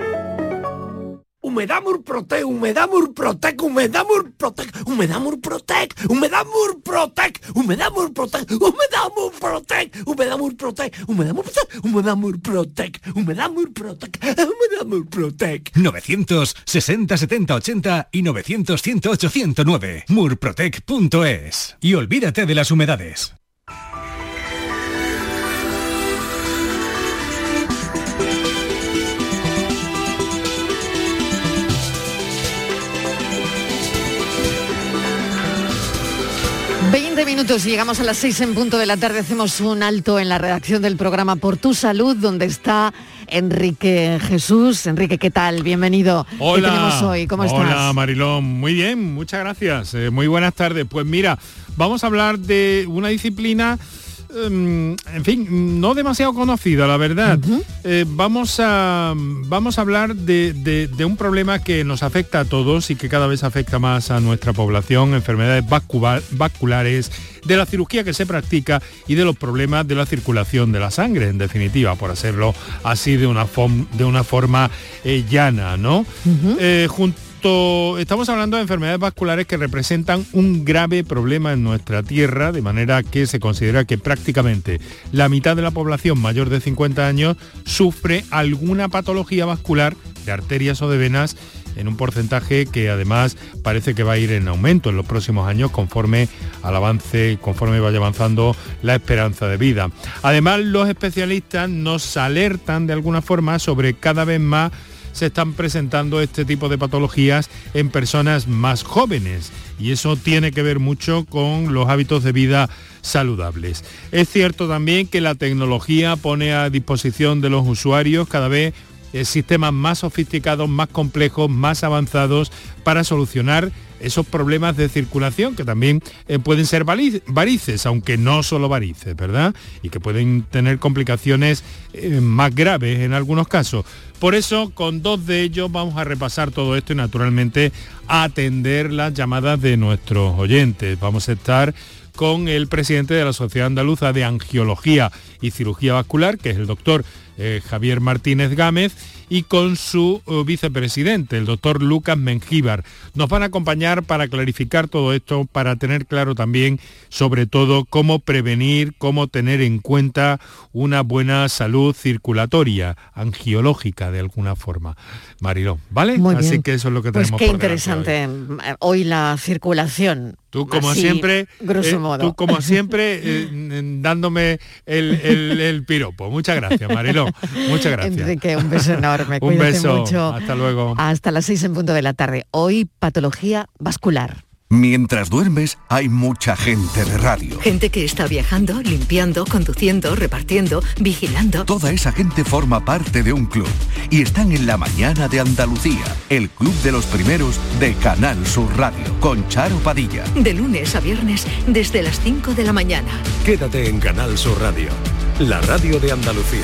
S12: Humedamur Protec, Humedamur Protec, Humedamur Protec, Humedamur Protec, Humedamur Protec, Humedamur Protec, Humedamur Protec, Humedamur Protec, Humedamur Protec, Humedamur Protec, Humedamur Protec, Humedamur Protec.
S13: 960 70 80 y 900 108 109. Murprotec.es. Y olvídate de las humedades.
S5: Veinte minutos y llegamos a las 6 en punto de la tarde. Hacemos un alto en la redacción del programa Por tu Salud, donde está Enrique Jesús. Enrique, ¿qué tal? Bienvenido.
S4: Hola.
S5: ¿Qué tenemos hoy? ¿Cómo estás?
S4: Hola, Marilón. Muy bien, muchas gracias. Eh, muy buenas tardes. Pues mira, vamos a hablar de una disciplina em, en fin, no demasiado conocida, la verdad. Eh, vamos, a, vamos a hablar de, de- de un problema que nos afecta a todos y que cada vez afecta más a nuestra población, enfermedades vascula- vasculares, de la cirugía que se practica y de los problemas de la circulación de la sangre, en definitiva, por hacerlo así de una, de una forma eh, llana, ¿no? Eh, junto estamos hablando de enfermedades vasculares que representan un grave problema en nuestra tierra, de manera que se considera que prácticamente la mitad de la población mayor de 50 años sufre alguna patología vascular de arterias o de venas en un porcentaje que además parece que va a ir en aumento en los próximos años conforme al avance, conforme vaya avanzando la esperanza de vida. Además, los especialistas nos alertan de alguna forma sobre cada vez más se están presentando este tipo de patologías en personas más jóvenes y eso tiene que ver mucho con los hábitos de vida saludables. Es cierto también que la tecnología pone a disposición de los usuarios cada vez sistemas más sofisticados, más complejos, más avanzados para solucionar esos problemas de circulación que también eh, pueden ser varices, aunque no solo varices, ¿verdad? Y que pueden tener complicaciones eh, más graves en algunos casos. Por eso, con dos de ellos vamos a repasar todo esto y naturalmente atender las llamadas de nuestros oyentes. Vamos a estar con el presidente de la Sociedad Andaluza de Angiología y Cirugía Vascular, que es el doctor eh, Javier Martínez Gámez, y con su eh, vicepresidente, el doctor Lucas Mengíbar. Nos van a acompañar para clarificar todo esto, para tener claro también, sobre todo, cómo prevenir, cómo tener en cuenta una buena salud circulatoria, angiológica de alguna forma. Mariló, ¿vale?
S5: Muy
S4: Así
S5: bien.
S4: que eso es lo que
S5: Pues
S4: tenemos
S5: qué
S4: por hoy.
S5: interesante eh, hoy la circulación.
S4: Tú como
S5: Así,
S4: siempre,
S5: grosso
S4: eh,
S5: modo.
S4: tú como siempre eh, dándome el, el- el piropo. Muchas gracias, Muchas gracias.
S5: Enrique, un beso enorme.
S4: Un
S5: Cuídate
S4: beso.
S5: mucho.
S4: Hasta luego.
S5: Hasta las 6 en punto de la tarde. Hoy patología vascular.
S2: Mientras duermes, hay mucha gente de radio.
S3: Gente que está viajando, limpiando, conduciendo, repartiendo, vigilando.
S2: Toda esa gente forma parte de un club y están en la mañana de Andalucía, el club de los primeros de Canal Sur Radio, con Charo Padilla.
S3: De lunes a viernes desde las 5 de la mañana.
S1: Quédate en Canal Sur Radio, la radio de Andalucía.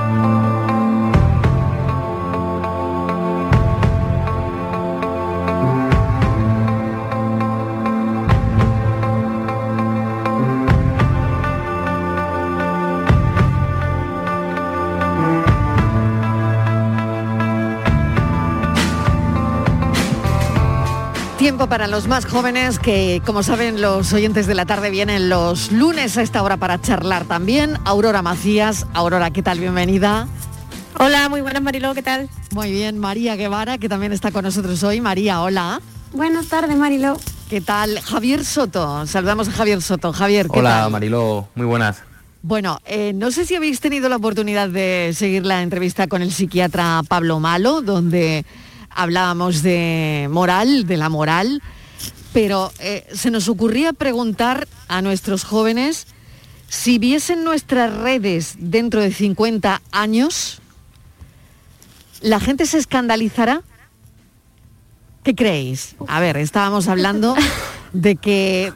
S5: Tiempo para los más jóvenes que, como saben, los oyentes de la tarde vienen los lunes a esta hora para charlar también. Aurora Macías. Aurora, ¿qué tal? Bienvenida.
S14: Hola, muy buenas Mariló, ¿qué tal?
S5: Muy bien, María Guevara, que también está con nosotros hoy. María, hola.
S14: Buenas tardes, Mariló.
S5: ¿Qué tal? Javier Soto. Saludamos a Javier Soto. Javier, ¿qué
S15: Hola,
S5: tal?
S15: Mariló, muy buenas.
S5: Bueno, eh, no sé si habéis tenido la oportunidad de seguir la entrevista con el psiquiatra Pablo Malo, donde hablábamos de moral, de la moral, pero eh, se nos ocurría preguntar a nuestros jóvenes si viesen nuestras redes dentro de 50 años, ¿la gente se escandalizará? ¿Qué creéis? A ver, estábamos hablando de que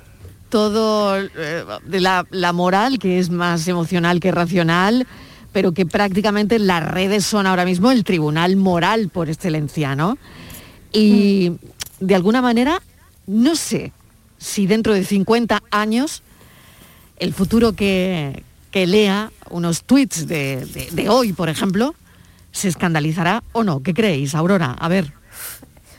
S5: todo, eh, de la, la moral, que es más emocional que racional, pero que prácticamente las redes son ahora mismo el tribunal moral por excelencia, ¿no? Y de alguna manera, no sé si dentro de 50 años el futuro que, lea unos tweets de hoy, por ejemplo, se escandalizará o no. ¿Qué creéis, Aurora? A ver.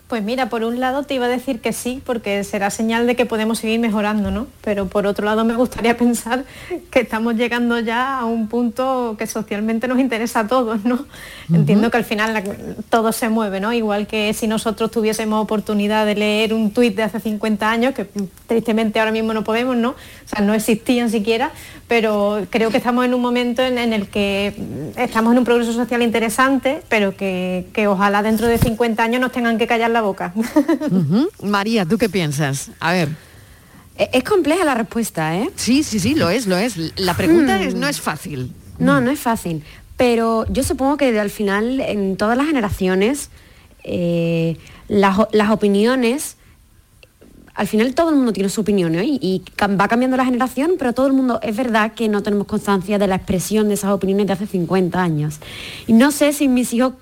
S14: Pues mira, por un lado te iba a decir que sí, porque será señal de que podemos seguir mejorando, ¿no? Pero por otro lado me gustaría pensar que estamos llegando ya a un punto que socialmente nos interesa a todos, ¿no? Entiendo que al final la- todo se mueve, ¿no? Igual que si nosotros tuviésemos oportunidad de leer un tuit de hace 50 años, que tristemente ahora mismo no podemos, ¿no? O sea, no existían siquiera, pero creo que estamos en un momento en, en el que estamos en un progreso social interesante, pero que, que ojalá dentro de 50 años nos tengan que callar la boca.
S5: María, ¿tú qué piensas? A ver.
S16: Es compleja la respuesta, ¿eh?
S5: Sí, sí, sí, lo es, lo es. La pregunta es, no es fácil.
S16: No, no es fácil. Pero yo supongo que al final en todas las generaciones eh, las, opiniones, al final todo el mundo tiene su opinión ¿eh? y, y va cambiando la generación, pero todo el mundo es verdad que no tenemos constancia de la expresión de esas opiniones de hace 50 años. Y no sé si mis hijos,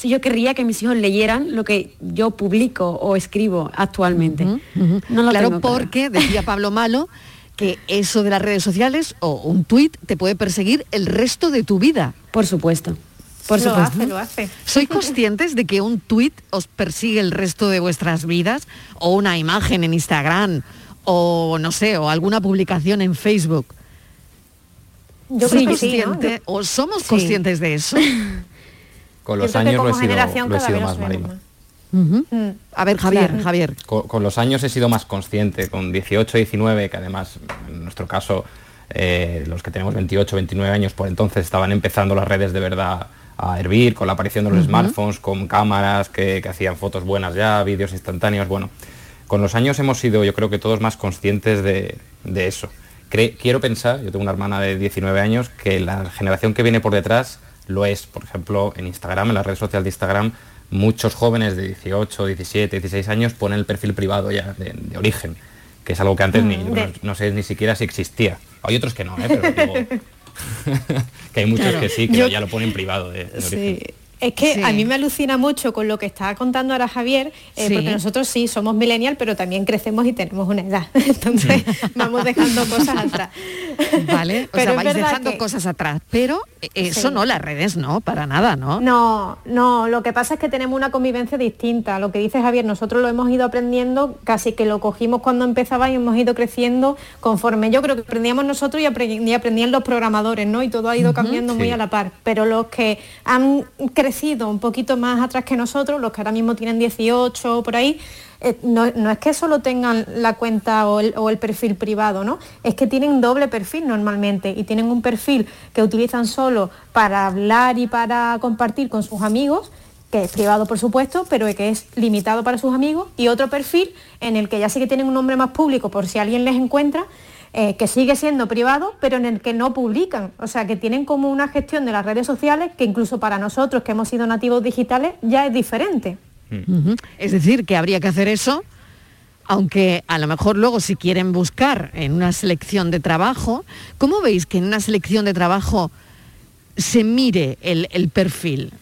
S16: si yo querría que mis hijos leyeran lo que yo publico o escribo actualmente.
S5: Ujú.
S16: No lo
S5: claro,
S16: tengo claro.
S5: porque decía Pablo Malo que eso de las redes sociales o un tuit te puede perseguir el resto de tu vida.
S16: Por supuesto. Por
S14: lo
S16: supuesto.
S14: hace, lo hace.
S5: ¿Sois conscientes de que un tuit os persigue el resto de vuestras vidas? ¿O una imagen en Instagram? ¿O no sé, o alguna publicación en Facebook?
S14: Yo
S5: ¿Sois
S14: creo que sí, ¿no?
S5: consciente- ¿O somos
S14: Sí.
S5: conscientes de eso?
S15: Con los
S14: Siento que
S15: años lo he
S14: como
S15: sido, lo he sido más, Marilo.
S5: Ujú. A ver, Javier,
S14: Claro.
S5: Javier.
S15: Con, con los años he sido más consciente, con 18, 19, que además en nuestro caso eh, los que tenemos 28, 29 años por entonces estaban empezando las redes de verdad a hervir, con la aparición de los smartphones, con cámaras que, que hacían fotos buenas ya, vídeos instantáneos, bueno, con los años hemos sido yo creo que todos más conscientes de, de eso. Cre- quiero pensar, yo tengo una hermana de 19 años, que la generación que viene por detrás lo es. Por ejemplo, en Instagram, en la red social de Instagram, muchos jóvenes de 18, 17, 16 años ponen el perfil privado ya de, de origen, que es algo que antes ni,
S14: Mm,
S15: no,
S14: de-
S15: no sé ni siquiera si existía. Hay otros que no, ¿eh? pero digo, que hay muchos
S14: Claro.
S15: que sí, que
S14: Yo-
S15: ya lo ponen privado de, de origen.
S14: Es que
S5: Sí.
S14: a mí me alucina mucho con lo que está contando ahora Javier, eh,
S5: Sí.
S14: porque nosotros sí somos millennial, pero también crecemos y tenemos una edad. Entonces vamos dejando cosas atrás.
S5: ¿Vale? O
S14: Pero
S5: sea, vais dejando
S14: que-
S5: cosas atrás. Pero eh, eso
S14: Sí.
S5: no, las redes no, para nada, ¿no?
S14: No, no, lo que pasa es que tenemos una convivencia distinta. Lo que dice Javier, nosotros lo hemos ido aprendiendo, casi que lo cogimos cuando empezaba y hemos ido creciendo conforme. Yo creo que aprendíamos nosotros y, apre- y aprendían los programadores, ¿no? Y todo ha ido cambiando muy a la par. Pero los que han crecido un poquito más atrás que nosotros, los que ahora mismo tienen 18 o por ahí, eh, no, es que solo tengan la cuenta o el, o el perfil privado, ¿no? Es que tienen doble perfil normalmente y tienen un perfil que utilizan solo para hablar y para compartir con sus amigos, que es privado por supuesto, pero que es limitado para sus amigos, y otro perfil en el que ya sí que tienen un nombre más público por si alguien les encuentra, eh, que sigue siendo privado, pero en el que no publican. O sea, que tienen como una gestión de las redes sociales que incluso para nosotros que hemos sido nativos digitales ya es diferente.
S5: Ujú. Es decir, que habría que hacer eso, aunque a lo mejor luego si quieren buscar en una selección de trabajo, ¿cómo veis que en una selección de trabajo se mire el, el perfil?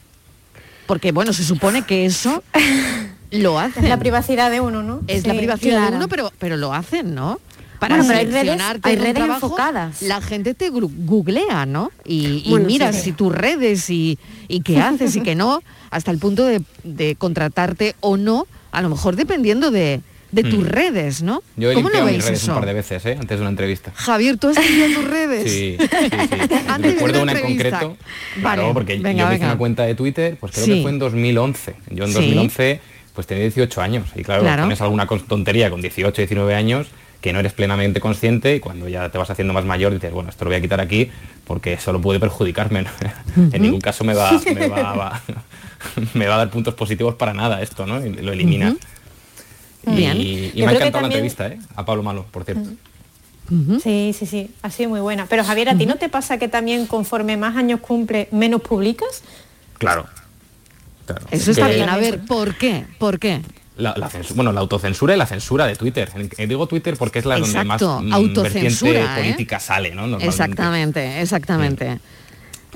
S5: Porque bueno, se supone que eso lo hacen.
S14: Es la privacidad de uno, ¿no?
S5: Es la privacidad de uno, pero, pero lo hacen, ¿no? Para
S16: Bueno, pero hay redes-
S5: seleccionarte
S16: hay
S5: en un
S16: redes
S5: trabajo,
S16: enfocadas.
S5: La gente te googlea, ¿no? Y, y
S16: Bueno,
S5: mira
S16: sí.
S5: si tus redes y, y qué haces y qué no, hasta el punto de, de contratarte o no, a lo mejor dependiendo de, de tus
S15: Mm.
S5: redes, ¿no?
S15: Yo he
S5: ¿Cómo lo
S15: limpiado mis
S5: veis
S15: redes
S5: eso?
S15: un par de veces, ¿eh? Antes de una entrevista.
S5: Javier, ¿tú has limpiado tus redes?
S15: Sí, sí, sí.
S5: Antes de
S15: Recuerdo una en concreto.
S5: Vale,
S15: Claro, porque
S5: venga,
S15: yo me hice una cuenta de Twitter, pues creo
S5: Sí.
S15: que fue en 2011. Yo en
S5: Sí.
S15: 2011 pues tenía 18 años. Y claro,
S5: Claro.
S15: pones alguna tontería con 18, 19 años que no eres plenamente consciente y cuando ya te vas haciendo más mayor dices, bueno, esto lo voy a quitar aquí porque solo puede perjudicarme. ¿no? en ningún caso me va, me va, va- me va a dar puntos positivos para nada esto, ¿no? Y lo elimina. Y,
S14: Bien.
S15: y me ha encantado la entrevista, ¿eh? A Pablo Malo, por cierto.
S14: Sí, sí, sí, ha sido muy buena. Pero Javier, ¿a ti no te pasa que también conforme más años cumple, menos publicas?
S15: Claro. Claro.
S5: Eso está
S15: Que-
S5: bien. A ver, ¿por qué? ¿Por qué?
S15: La, la censu- bueno, la autocensura y la censura de Twitter. Eh, Digo Twitter porque es la donde más mm,
S5: autocensura,
S15: vertiente
S5: ¿eh?
S15: política sale, ¿no?
S5: Exactamente, exactamente.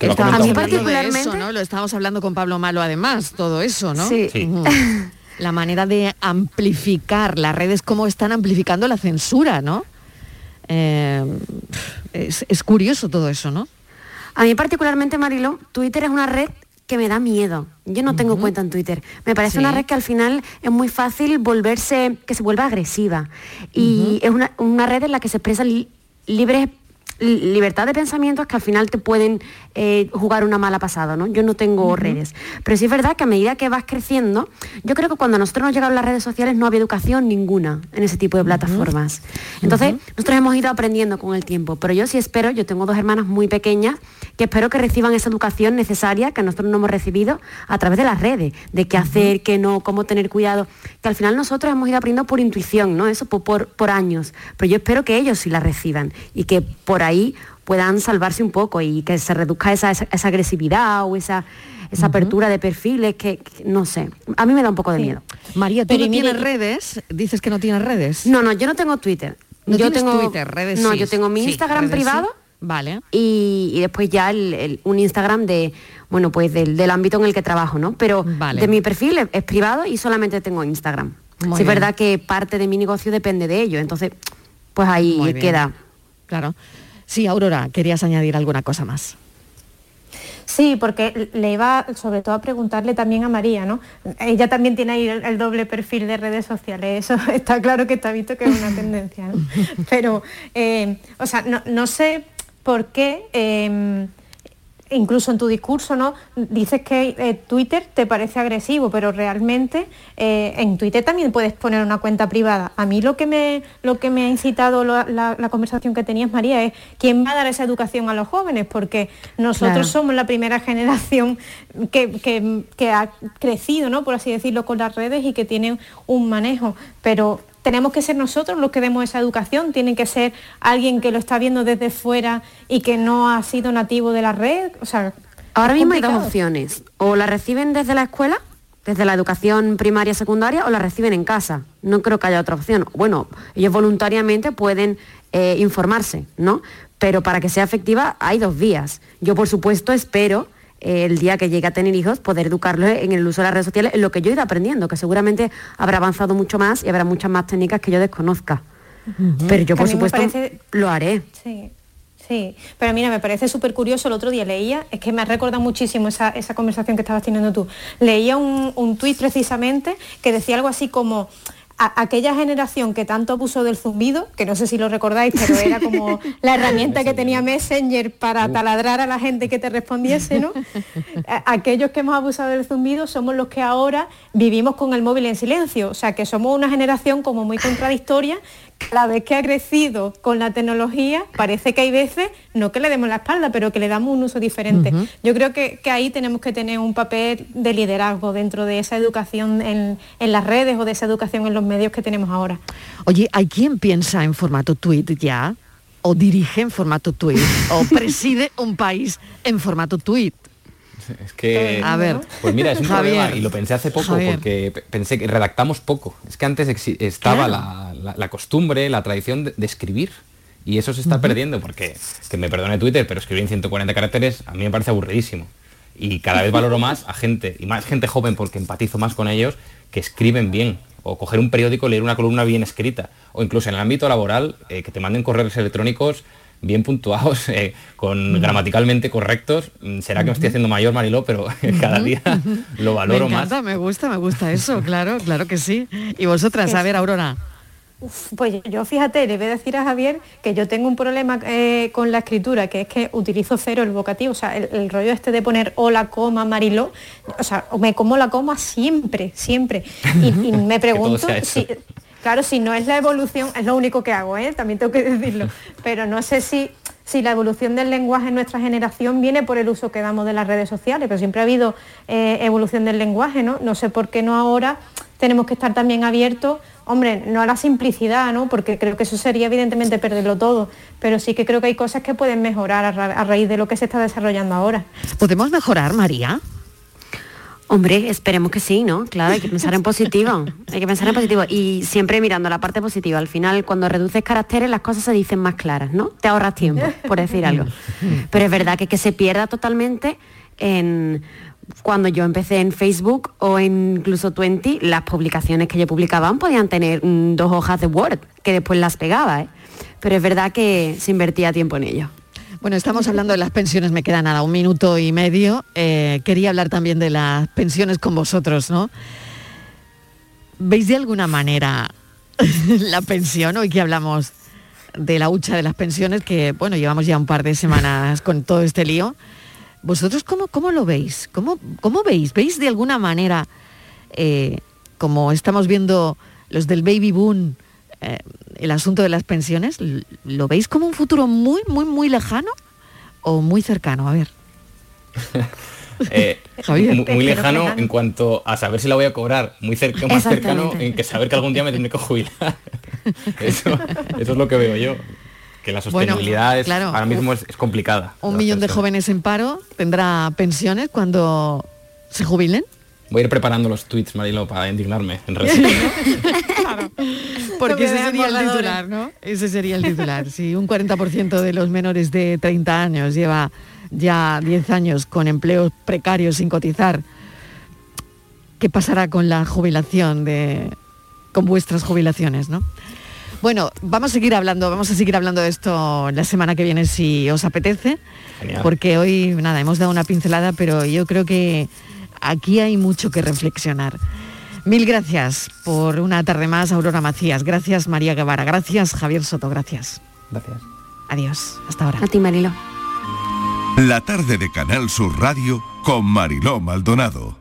S5: Hablando de
S16: particularmente-
S5: eso, ¿no? Lo estábamos hablando con Pablo Malo además, todo eso, ¿no?
S16: Sí.
S5: La manera de amplificar las redes, cómo están amplificando la censura, ¿no? Eh, es, es curioso todo eso, ¿no?
S16: A mí particularmente, Marilo, Twitter es una red que me da miedo. Yo no tengo cuenta en Twitter. Me parece
S5: Sí.
S16: una red que al final es muy fácil volverse, que se vuelva agresiva. Y es una, una red en la que se expresan li- libres li- libertad de pensamientos que al final te pueden eh, jugar una mala pasada, ¿no? Yo no tengo redes. Pero sí es verdad que a medida que vas creciendo, yo creo que cuando a nosotros nos llegaron las redes sociales no había educación ninguna en ese tipo de plataformas. Entonces, nosotros hemos ido aprendiendo con el tiempo, pero yo sí espero, yo tengo dos hermanas muy pequeñas, que espero que reciban esa educación necesaria que nosotros no hemos recibido a través de las redes, de qué hacer, qué no, cómo tener cuidado, que al final nosotros hemos ido aprendiendo por intuición, ¿no? Eso por, por, por años, pero yo espero que ellos sí la reciban y que por ahí puedan salvarse un poco y que se reduzca esa, esa, esa agresividad o esa, esa apertura de perfiles que, que no sé, a mí me da un poco de miedo.
S5: María, ¿tú
S16: Pero
S5: no
S16: mire-
S5: tienes redes? Dices que no tienes redes.
S16: No, no, yo no tengo Twitter.
S5: No
S16: yo
S5: tienes
S16: tengo
S5: Twitter, redes
S16: No,
S5: sí.
S16: yo tengo mi
S5: Sí,
S16: Instagram privado
S5: Vale.
S16: y, y después ya el- el- un Instagram de, bueno, pues del, del ámbito en el que trabajo, ¿no? Pero
S5: Vale.
S16: de mi perfil es, es privado y solamente tengo Instagram.
S5: Muy
S16: sí es verdad que parte de mi negocio depende de ello, entonces, pues ahí
S5: Muy bien.
S16: queda.
S5: Claro. Sí, Aurora, querías añadir alguna cosa más.
S14: Sí, porque le iba sobre todo a preguntarle también a María, ¿no? Ella también tiene ahí el, el doble perfil de redes sociales, eso está claro que está visto que es una tendencia, ¿no? Pero, eh, o sea, no, no sé por qué, eh, incluso en tu discurso, ¿no? Dices que eh, Twitter te parece agresivo, pero realmente eh, en Twitter también puedes poner una cuenta privada. A mí lo que me, lo que me ha incitado lo- la, la conversación que tenías, María, es quién va a dar esa educación a los jóvenes, porque nosotros
S16: Claro.
S14: somos la primera generación que, que- que ha crecido, ¿no? por así decirlo, con las redes y que tiene un manejo. Pero tenemos que ser nosotros los que demos esa educación, tiene que ser alguien que lo está viendo desde fuera y que no ha sido nativo de la red. O sea,
S16: Ahora mismo hay dos opciones. O la reciben desde la escuela, desde la educación primaria secundaria, o la reciben en casa. No creo que haya otra opción. Bueno, ellos voluntariamente pueden eh, informarse, ¿no? Pero para que sea efectiva hay dos vías. Yo, por supuesto, espero eh, el día que llegue a tener hijos, poder educarlos en el uso de las redes sociales, en lo que yo he ido aprendiendo, que seguramente habrá avanzado mucho más y habrá muchas más técnicas que yo desconozca. Pero yo,
S14: Que
S16: por supuesto,
S14: parece-
S16: lo haré.
S14: Sí, sí. Pero mira, me parece súper curioso, el otro día leía, es que me ha recordado muchísimo esa, esa conversación que estabas teniendo tú. Leía un, un tuit precisamente que decía algo así como "A- aquella generación que tanto abusó del zumbido, que no sé si lo recordáis, pero era como la herramienta que tenía Messenger para taladrar a la gente que te respondiese, ¿no? Aquellos que hemos abusado del zumbido somos los que ahora vivimos con el móvil en silencio, o sea que somos una generación como muy contradictoria la vez que ha crecido con la tecnología, parece que hay veces, no que le demos la espalda, pero que le damos un uso diferente. Yo creo que, que ahí tenemos que tener un papel de liderazgo dentro de esa educación en, en las redes o de esa educación en los medios que tenemos ahora.
S5: Oye, ¿hay quien piensa en formato tweet ya? ¿O dirige en formato tweet? ¿O preside un país en formato tweet?
S15: Es que...
S5: A ver,
S15: Pues mira, es un
S5: Javier,
S15: problema y lo pensé hace poco
S5: Javier.
S15: porque pe- pensé que redactamos poco. Es que antes estaba
S5: Claro.
S15: la, la- la costumbre, la tradición de, de escribir. Y eso se está perdiendo porque, que me perdone Twitter, pero escribir en 140 caracteres a mí me parece aburridísimo. Y cada vez valoro más a gente, y más gente joven porque empatizo más con ellos, que escriben bien. O coger un periódico, leer una columna bien escrita. O incluso en el ámbito laboral, eh, que te manden correos electrónicos bien puntuados, eh, con gramaticalmente correctos. Mm, Será que me estoy haciendo mayor, Mariló, pero cada día lo valoro
S5: me
S15: más.
S5: encanta, me gusta, me gusta eso, claro, claro que sí. Y vosotras, a ver, Aurora.
S14: Uf, pues yo fíjate, le voy a decir a Javier que yo tengo un problema eh, con la escritura, que es que utilizo cero el vocativo, o sea, el, el rollo este de poner hola, coma, Mariló, o sea, me como la coma siempre, siempre. Y, y me pregunto si, claro, si no es la evolución, es lo único que hago, ¿eh? también tengo que decirlo, pero no sé si, si la evolución del lenguaje en nuestra generación viene por el uso que damos de las redes sociales, pero siempre ha habido eh, evolución del lenguaje, ¿no? No sé por qué no ahora tenemos que estar también abiertos, hombre, no a la simplicidad, ¿no? Porque creo que eso sería evidentemente perderlo todo, pero sí que creo que hay cosas que pueden mejorar a, ra- a raíz de lo que se está desarrollando ahora.
S5: ¿Podemos mejorar, María?
S16: Hombre, esperemos que sí, ¿no? Claro, hay que pensar en positivo. Hay que pensar en positivo. Y siempre mirando la parte positiva. Al final, cuando reduces caracteres, las cosas se dicen más claras, ¿no? Te ahorras tiempo, por decir algo. Pero es verdad que, que se pierda totalmente en cuando yo empecé en Facebook o incluso Twenty, las publicaciones que yo publicaban podían tener dos hojas de Word, que después las pegaba, ¿eh? Pero es verdad que se invertía tiempo en ello.
S5: Bueno, estamos hablando de las pensiones, me queda nada, un minuto y medio. Eh, quería hablar también de las pensiones con vosotros, ¿no? ¿Veis de alguna manera la pensión, hoy que hablamos de la hucha de las pensiones, que bueno, llevamos ya un par de semanas con todo este lío? ¿Vosotros cómo, cómo lo veis? ¿Cómo, ¿Cómo veis? ¿Veis de alguna manera, eh, como estamos viendo los del baby boom, eh, el asunto de las pensiones, ¿lo veis como un futuro muy, muy, muy lejano o muy cercano? A ver.
S15: Eh,
S5: Javier.
S15: mu- muy, lejano
S5: lejano.
S15: en cuanto a saber si la voy a cobrar, muy cerca, más cercano en que saber que algún día me tendré que jubilar. eso, eso es lo que veo yo. Que la
S5: Bueno,
S15: sostenibilidad es-
S5: claro.
S15: ahora mismo es, es complicada.
S5: Un millón de jóvenes en paro tendrá pensiones cuando se jubilen.
S15: Voy a ir preparando los tweets, Marilo, para indignarme en redes.
S5: Porque
S14: que
S5: ese sería el titular, ¿no? Ese sería el titular. Si un 40% de los menores de 30 años lleva ya 10 años con empleos precarios sin cotizar, ¿qué pasará con la jubilación de con vuestras jubilaciones, no? Bueno, vamos a seguir hablando, vamos a seguir hablando de esto la semana que viene si os apetece,
S15: Genial.
S5: porque hoy nada, hemos dado una pincelada, pero yo creo que aquí hay mucho que reflexionar. Mil gracias por una tarde más, Aurora Macías. Gracias, María Guevara. Gracias, Javier Soto. Gracias.
S15: Gracias.
S5: Adiós. Hasta ahora.
S16: A ti, Marilo.
S2: La tarde de Canal Sur Radio con Mariló Maldonado.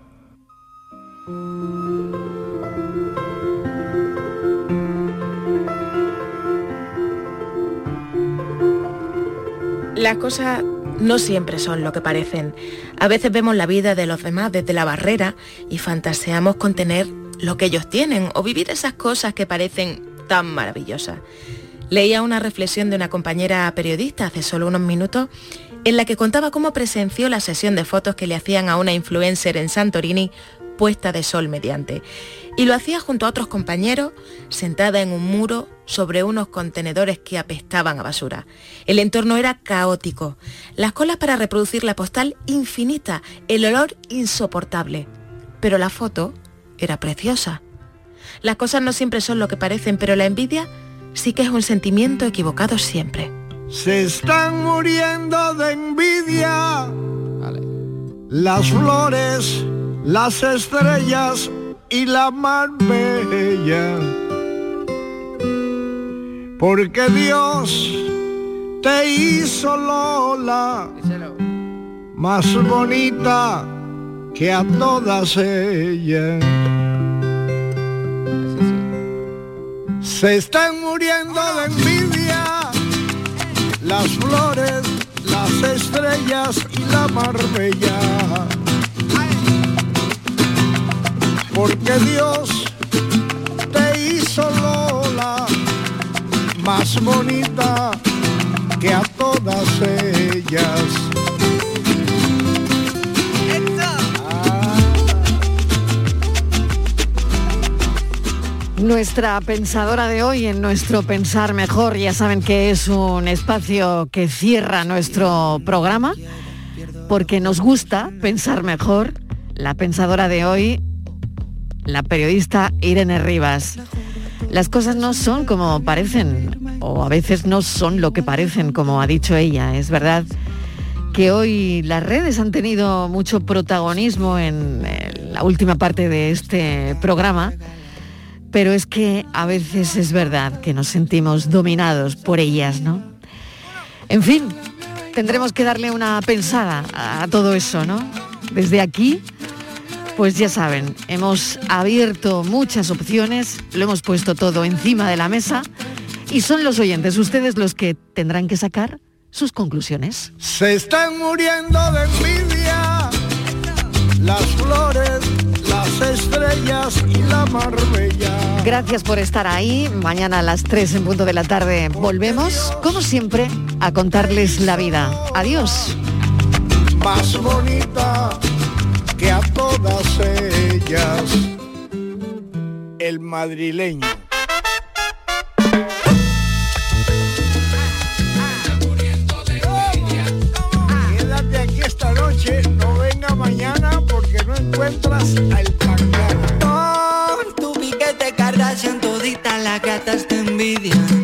S17: Las cosas no siempre son lo que parecen. A veces vemos la vida de los demás desde la barrera y fantaseamos con tener lo que ellos tienen o vivir esas cosas que parecen tan maravillosas. Leía una reflexión de una compañera periodista hace solo unos minutos en la que contaba cómo presenció la sesión de fotos que le hacían a una influencer en Santorini puesta de sol mediante. Y lo hacía junto a otros compañeros, sentada en un muro sobre unos contenedores que apestaban a basura. El entorno era caótico, las colas para reproducir la postal infinita, el olor insoportable. Pero la foto era preciosa. Las cosas no siempre son lo que parecen, pero la envidia sí que es un sentimiento equivocado siempre.
S18: Se están muriendo de envidia. Las flores, las estrellas y la mar bella. Porque Dios te hizo Lola más bonita que a todas ellas. Se están muriendo de envidia las flores, las estrellas y la marbella. Porque Dios te hizo Lola más bonita que a todas ellas.
S5: Nuestra pensadora de hoy en nuestro Pensar Mejor, ya saben que es un espacio que cierra nuestro programa porque nos gusta pensar mejor. La pensadora de hoy, la periodista Irene Rivas. Las cosas no son como parecen. o a veces no son lo que parecen, como ha dicho ella. Es verdad que hoy las redes han tenido mucho protagonismo en la última parte de este programa, pero es que a veces es verdad que nos sentimos dominados por ellas, ¿no? En fin, tendremos que darle una pensada a todo eso, ¿no? Desde aquí, pues ya saben, hemos abierto muchas opciones, lo hemos puesto todo encima de la mesa y son los oyentes, ustedes los que tendrán que sacar sus conclusiones.
S18: Se están muriendo de envidia las flores, las estrellas y la marbella.
S5: Gracias por estar ahí. Mañana a las 3 en punto de la tarde volvemos, como siempre, a contarles la vida. Adiós.
S18: Más bonita que a todas ellas. El madrileño. Quédate aquí esta noche, no venga mañana porque no encuentras al
S19: Con tu piquete Kardashian todita las gatas te envidian